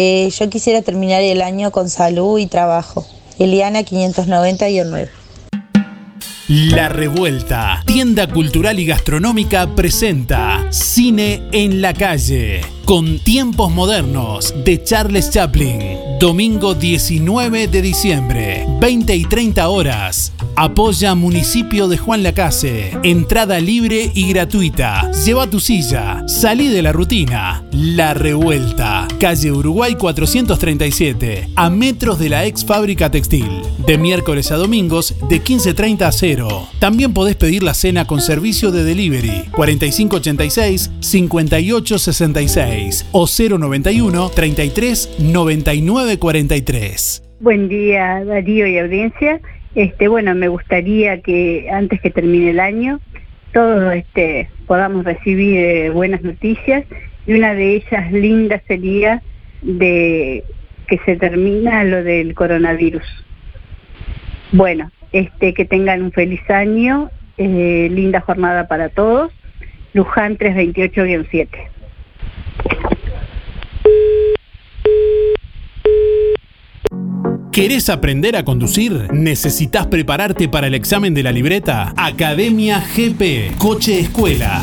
Eh, yo quisiera terminar el año con salud y trabajo. Eliana 590-9. La Revuelta, tienda cultural y gastronómica presenta Cine en la calle, con tiempos modernos de Charles Chaplin. Domingo 19 de diciembre, 20 y 30 horas. Apoya Municipio de Juan Lacase. Entrada libre y gratuita. Lleva tu silla. Salí de la rutina. La Revuelta. Calle Uruguay 437. A metros de la ex fábrica textil. De miércoles a domingos de 15.30 a 0. También podés pedir la cena con servicio de delivery. 4586-5866 o 091 33 99 43. Buen día, Darío y audiencia. Este, bueno, me gustaría que antes que termine el año todos este, podamos recibir eh, buenas noticias y una de ellas linda sería de que se termina lo del coronavirus. Bueno, este que tengan un feliz año, eh, linda jornada para todos. Luján 328-7. ¿Querés aprender a conducir? ¿Necesitas prepararte para el examen de la libreta? Academia GP, Coche Escuela.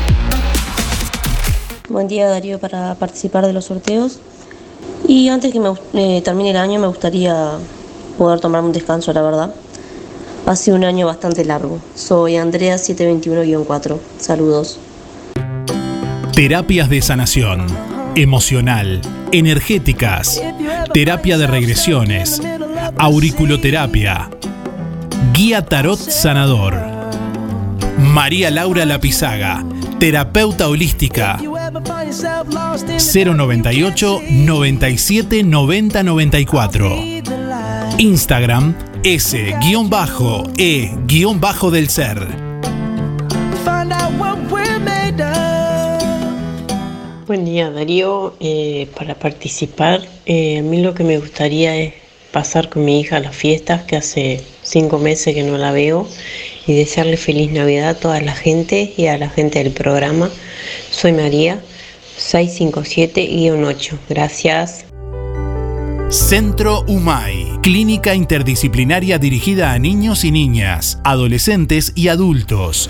Buen día Darío para participar de los sorteos. Y antes que me, eh, termine el año me gustaría poder tomar un descanso, la verdad. Ha sido un año bastante largo. Soy Andrea 721-4. Saludos. Terapias de sanación, emocional, energéticas, terapia de regresiones, auriculoterapia, guía tarot sanador. María Laura Lapizaga, terapeuta holística. 098 97 90 94. Instagram S-E-del ser. Buen día Darío, Eh, para participar eh, a mí lo que me gustaría es pasar con mi hija a las fiestas, que hace cinco meses que no la veo, y desearle feliz Navidad a toda la gente y a la gente del programa. Soy María, 657-8. Gracias. Centro UMAI, clínica interdisciplinaria dirigida a niños y niñas, adolescentes y adultos.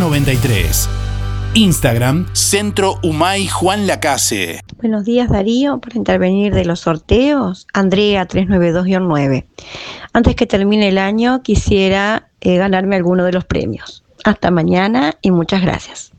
93. Instagram, Centro Humay Juan Lacase. Buenos días Darío, para intervenir de los sorteos, Andrea 392-9. Antes que termine el año quisiera eh, ganarme alguno de los premios. Hasta mañana y muchas gracias.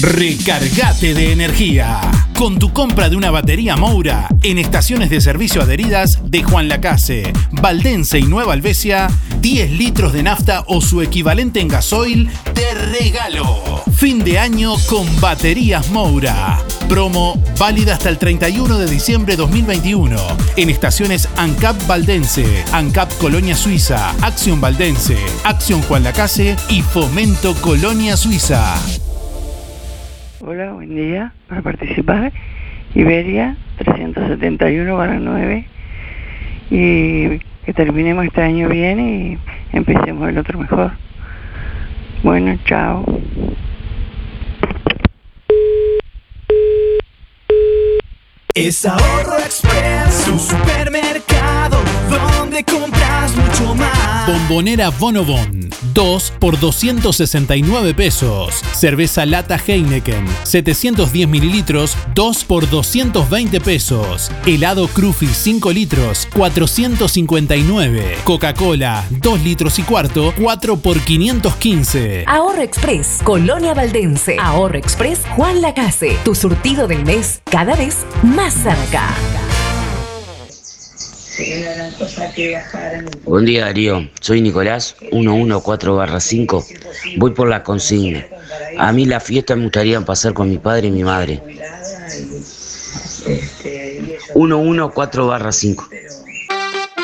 Recargate de energía. Con tu compra de una batería Moura en estaciones de servicio adheridas de Juan Lacase, Valdense y Nueva Albesia, 10 litros de nafta o su equivalente en gasoil de regalo. Fin de año con baterías Moura. Promo válida hasta el 31 de diciembre 2021 en estaciones ANCAP Valdense, ANCAP Colonia Suiza, Acción Valdense, Acción Juan Lacase y Fomento Colonia Suiza. Hola, buen día. Para participar, Iberia 371 para 9 y que terminemos este año bien y empecemos el otro mejor. Bueno, chao. Es Ahorro Express, un supermercado donde compras mucho más. Bombonera Bonobon, 2 por 269 pesos. Cerveza lata Heineken, 710 mililitros, 2 por 220 pesos. Helado Crufi 5 litros, 459. Coca-Cola, 2 litros y cuarto, 4 por 515. Ahorro Express, Colonia Valdense. Ahorro Express, Juan Lacase. Tu surtido del mes, cada vez más cerca. Buen día Darío, soy Nicolás, 114-5. Voy por la consigna. A mí la fiesta me gustaría pasar con mi padre y mi madre. 114-5.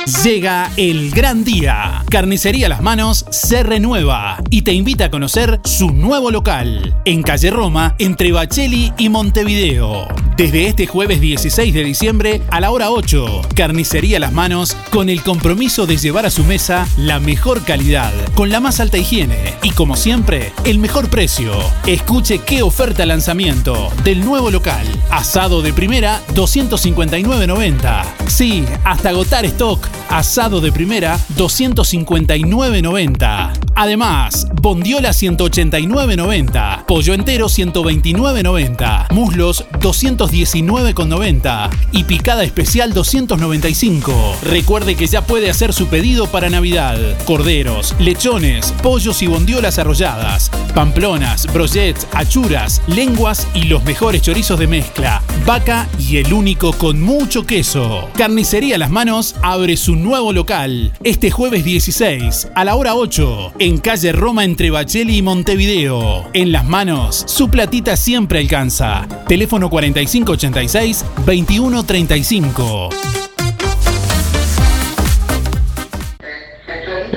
Llega el gran día. Carnicería Las Manos se renueva y te invita a conocer su nuevo local en calle Roma entre Bacheli y Montevideo. Desde este jueves 16 de diciembre a la hora 8, Carnicería Las Manos con el compromiso de llevar a su mesa la mejor calidad, con la más alta higiene y como siempre, el mejor precio. Escuche qué oferta lanzamiento del nuevo local. Asado de primera 259.90. Sí, hasta agotar stock. Asado de primera 259.90. Además, bondiola 189.90. Pollo entero 129.90. Muslos 219.90. Y picada especial 295. Recuerde que ya puede hacer su pedido para Navidad. Corderos, lechones, pollos y bondiolas arrolladas. Pamplonas, brochets, achuras, lenguas y los mejores chorizos de mezcla. Vaca y el único con mucho queso. Carnicería Las Manos abre su nuevo local este jueves 16 a la hora 8 en calle Roma entre Bacheli y Montevideo. En Las Manos, su platita siempre alcanza. Teléfono 4586 2135.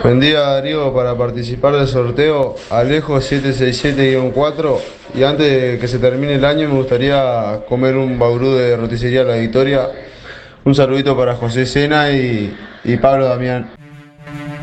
Buen día Darío, para participar del sorteo Alejo 767-4 y antes de que se termine el año me gustaría comer un baurú de roticería La Victoria. Un saludito para José Sena y, y Pablo Damián.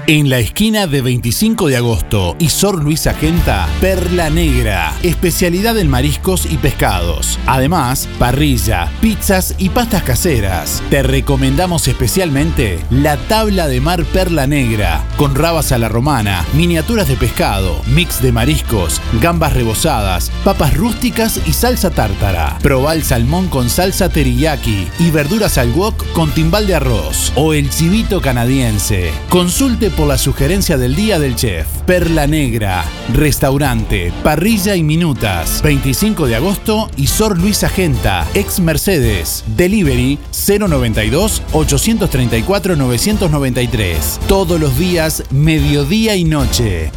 En la esquina de 25 de agosto y Sor Luisa Genta, Perla Negra, especialidad en mariscos y pescados. Además, parrilla, pizzas y pastas caseras. Te recomendamos especialmente la tabla de mar Perla Negra, con rabas a la romana, miniaturas de pescado, mix de mariscos, gambas rebozadas, papas rústicas y salsa tártara. Probá el salmón con salsa teriyaki y verduras al wok con timbal de arroz. O el chivito canadiense. Consulte por la sugerencia del día del chef. Perla Negra, restaurante, parrilla y minutas. 25 de agosto y Sor Luisa Genta, ex Mercedes. Delivery 092 834 993. Todos los días, mediodía y noche.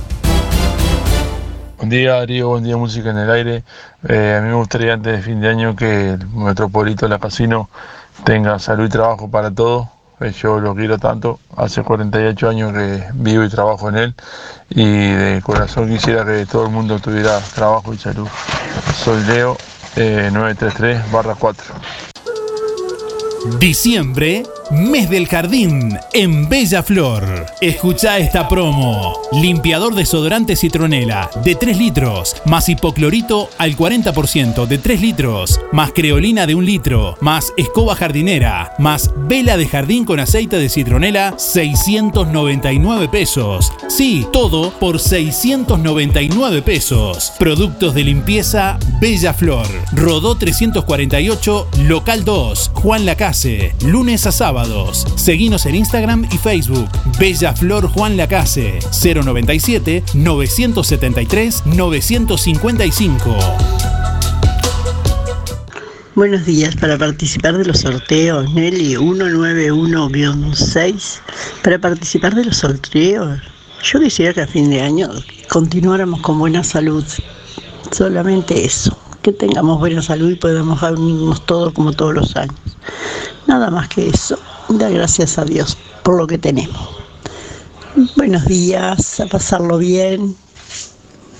Buen día Darío, buen día Música en el Aire. Eh, a mí me gustaría antes de fin de año que el Metropolito La Casino tenga salud y trabajo para todos. Eh, Yo lo quiero tanto, hace 48 años que vivo y trabajo en él y de corazón quisiera que todo el mundo tuviera trabajo y salud. Soy Leo, eh, 933 barra 4. Diciembre, mes del jardín en Bella Flor. Escucha esta promo. Limpiador desodorante citronela de 3 litros, más hipoclorito al 40% de 3 litros, más creolina de 1 litro, más escoba jardinera, más vela de jardín con aceite de citronela, 699 pesos. Sí, todo por 699 pesos. Productos de limpieza Bella Flor. Rodó 348, local 2, Juan Lunes a sábados. Seguinos en Instagram y Facebook. Bella Flor Juan Lacase, 097 973 955. Buenos días, para participar de los sorteos, Nelly 191-6, para participar de los sorteos, yo quisiera que a fin de año continuáramos con buena salud, solamente eso, que tengamos buena salud y podamos reunirnos todos como todos los años. Nada más que eso, dar gracias a Dios por lo que tenemos. Buenos días, a pasarlo bien.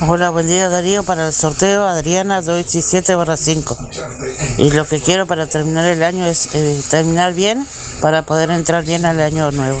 Hola, buen día Darío. Para el sorteo, Adriana 217 barra 5. Y lo que quiero para terminar el año es eh, terminar bien para poder entrar bien al año nuevo.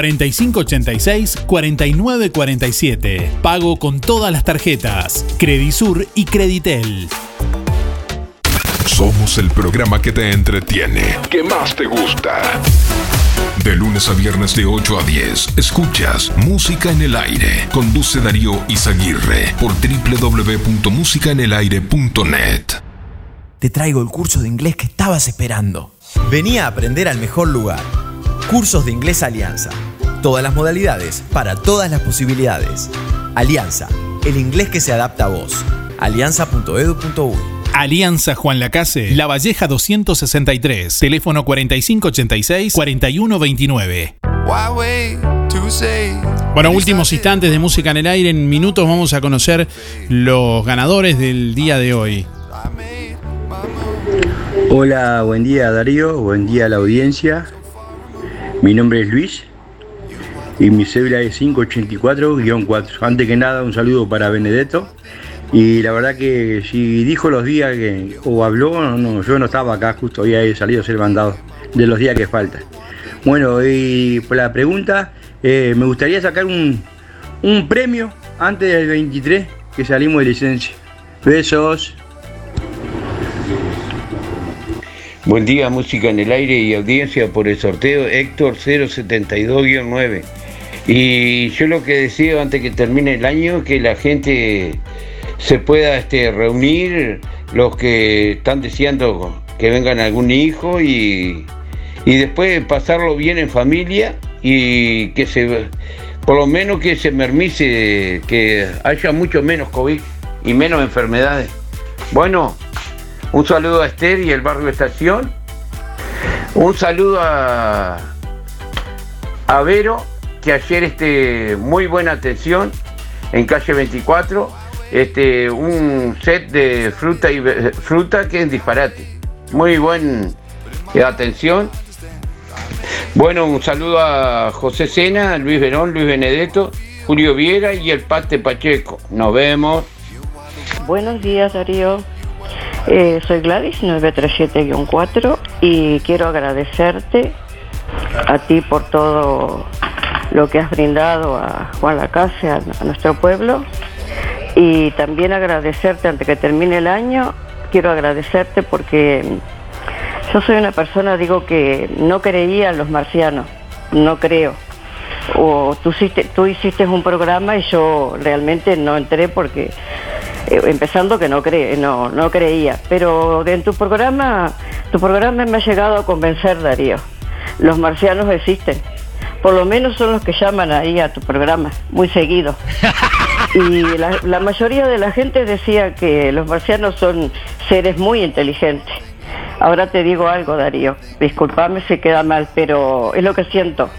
4586-4947. Pago con todas las tarjetas, Credisur y Creditel. Somos el programa que te entretiene, que más te gusta. De lunes a viernes de 8 a 10, escuchas Música en el Aire. Conduce Darío Izaguirre por www.musicaenelaire.net. Te traigo el curso de inglés que estabas esperando. Venía a aprender al mejor lugar. Cursos de Inglés Alianza. Todas las modalidades para todas las posibilidades. Alianza, el inglés que se adapta a vos. alianza.edu.uy Alianza Juan Lacase, La Valleja 263, teléfono 4586-4129. Bueno, últimos instantes de música en el aire. En minutos vamos a conocer los ganadores del día de hoy. Hola, buen día Darío, buen día a la audiencia. Mi nombre es Luis y mi cédula es 584-4. Antes que nada, un saludo para Benedetto. Y la verdad que si dijo los días que, o habló, no, yo no estaba acá, justo había salido a ser mandado de los días que faltan. Bueno, y por la pregunta, eh, me gustaría sacar un, un premio antes del 23 que salimos de licencia. Besos. Buen día, música en el aire y audiencia por el sorteo Héctor 072-9. Y yo lo que deseo antes que termine el año que la gente se pueda este, reunir, los que están deseando que vengan algún hijo y, y después pasarlo bien en familia y que se, por lo menos que se mermice, que haya mucho menos COVID y menos enfermedades. Bueno, un saludo a Esther y el barrio Estación. Un saludo a, a Vero, que ayer este, muy buena atención en calle 24. Este, un set de fruta y fruta que es disparate. Muy buen eh, atención. Bueno, un saludo a José Sena, Luis Verón, Luis Benedetto, Julio Viera y el Pate Pacheco. Nos vemos. Buenos días, Darío. Eh, soy Gladys, 937-4, y quiero agradecerte a ti por todo lo que has brindado a Juan Lacase, a, nuestro pueblo, y también agradecerte antes que termine el año, quiero agradecerte porque yo soy una persona, digo, que no creía en los marcianos, no creo. O tú hiciste, tú hiciste un programa y yo realmente no entré porque eh, empezando que no, cre no, no creía, pero en tu programa, tu programa me ha llegado a convencer, Darío. Los marcianos existen. Por lo menos son los que llaman ahí a tu programa, muy seguido. *laughs* Y la, la mayoría de la gente decía que los marcianos son seres muy inteligentes. Ahora te digo algo, Darío. Disculpame si queda mal, pero es lo que siento.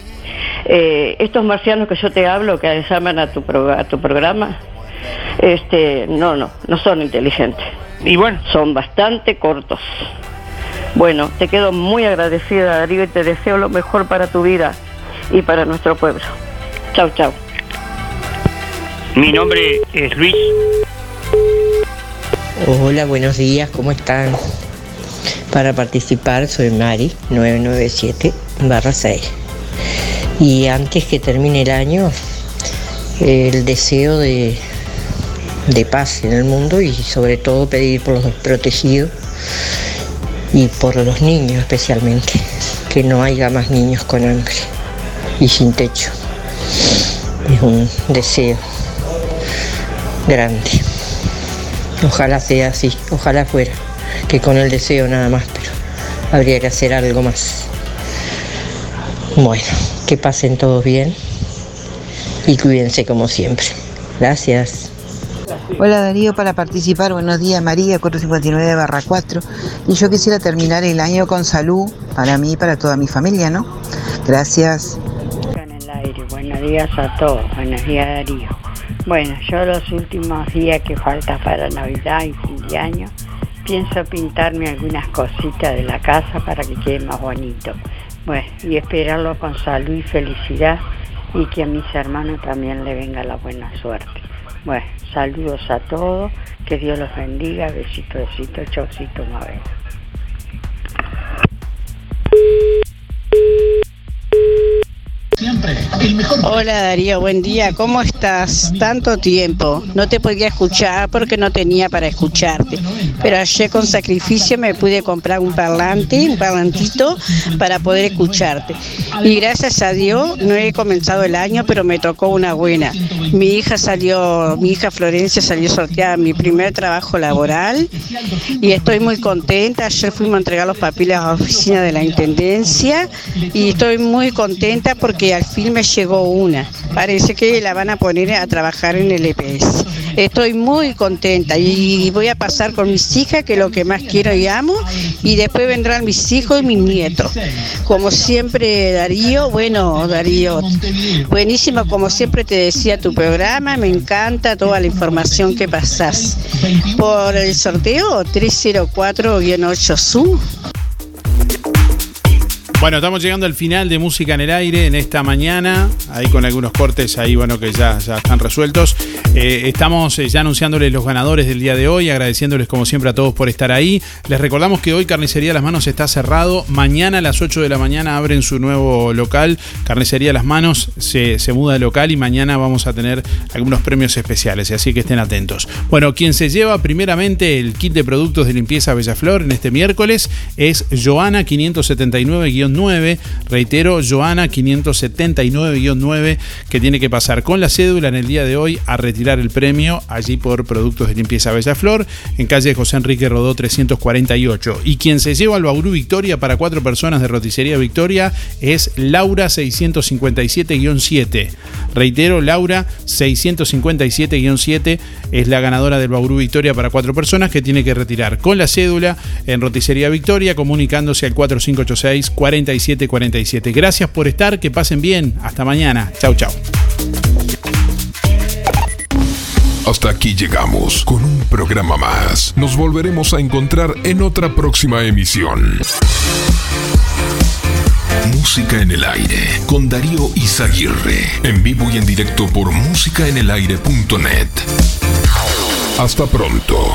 Eh, estos marcianos que yo te hablo, que llaman a tu, pro- a tu programa, este, no, no, no son inteligentes. Y bueno, son bastante cortos. Bueno, te quedo muy agradecida, Darío, y te deseo lo mejor para tu vida y para nuestro pueblo. Chau, chau. Mi nombre es Luis. Hola, buenos días, ¿cómo están? Para participar soy Mari, 997 6. Y antes que termine el año, el deseo de, de paz en el mundo y sobre todo pedir por los protegidos y por los niños especialmente, que no haya más niños con hambre y sin techo. Es un deseo grande. Ojalá sea así, ojalá fuera, que con el deseo nada más, pero habría que hacer algo más. Bueno, que pasen todos bien y cuídense como siempre. Gracias. Hola Darío, para participar, buenos días María, 459 barra 4. Y yo quisiera terminar el año con salud para mí y para toda mi familia, ¿no? Gracias. Días a todos. Buenos días, Darío. Bueno, yo los últimos días que falta para Navidad y fin de año, pienso pintarme algunas cositas de la casa para que quede más bonito. Bueno, y esperarlo con salud y felicidad y que a mis hermanos también le venga la buena suerte. Bueno, saludos a todos, que Dios los bendiga, besito, besito, chaucito, Mabel. Hola Darío, buen día, ¿cómo estás? Tanto tiempo. No te podía escuchar porque no tenía para escucharte. Pero ayer con sacrificio me pude comprar un parlante, un parlantito, para poder escucharte. Y gracias a Dios no he comenzado el año, pero me tocó una buena. Mi hija salió, mi hija Florencia salió sorteada mi primer trabajo laboral y estoy muy contenta. Ayer fuimos a entregar los papeles a la oficina de la Intendencia y estoy muy contenta porque al fin me llegó una. Parece que la van a poner a trabajar en el EPS. Estoy muy contenta y voy a pasar con mis hijas, que es lo que más quiero y amo, y después vendrán mis hijos y mis nietos. Como siempre, Darío, bueno, Darío, buenísimo, como siempre te decía tu programa, me encanta toda la información que pasás. Por el sorteo 304-8 SU. Bueno, estamos llegando al final de Música en el Aire en esta mañana, ahí con algunos cortes ahí, bueno, que ya, ya están resueltos. Eh, estamos eh, ya anunciándoles los ganadores del día de hoy, agradeciéndoles como siempre a todos por estar ahí. Les recordamos que hoy Carnicería Las Manos está cerrado, mañana a las 8 de la mañana abren su nuevo local, Carnicería Las Manos se, se muda de local y mañana vamos a tener algunos premios especiales, así que estén atentos. Bueno, quien se lleva primeramente el kit de productos de limpieza Bellaflor en este miércoles es Joana 579 9. Reitero, Joana 579-9, que tiene que pasar con la cédula en el día de hoy a retirar el premio allí por Productos de Limpieza Bellaflor, en calle José Enrique Rodó 348. Y quien se lleva al Bauru Victoria para cuatro personas de Roticería Victoria es Laura 657-7. Reitero, Laura 657-7 es la ganadora del Bauru Victoria para cuatro personas que tiene que retirar con la cédula en Roticería Victoria comunicándose al 4586 4747. Gracias por estar, que pasen bien. Hasta mañana. Chau, chau. Hasta aquí llegamos con un programa más. Nos volveremos a encontrar en otra próxima emisión. Música en el aire con Darío Izaguirre. En vivo y en directo por músicaenelaire.net. Hasta pronto.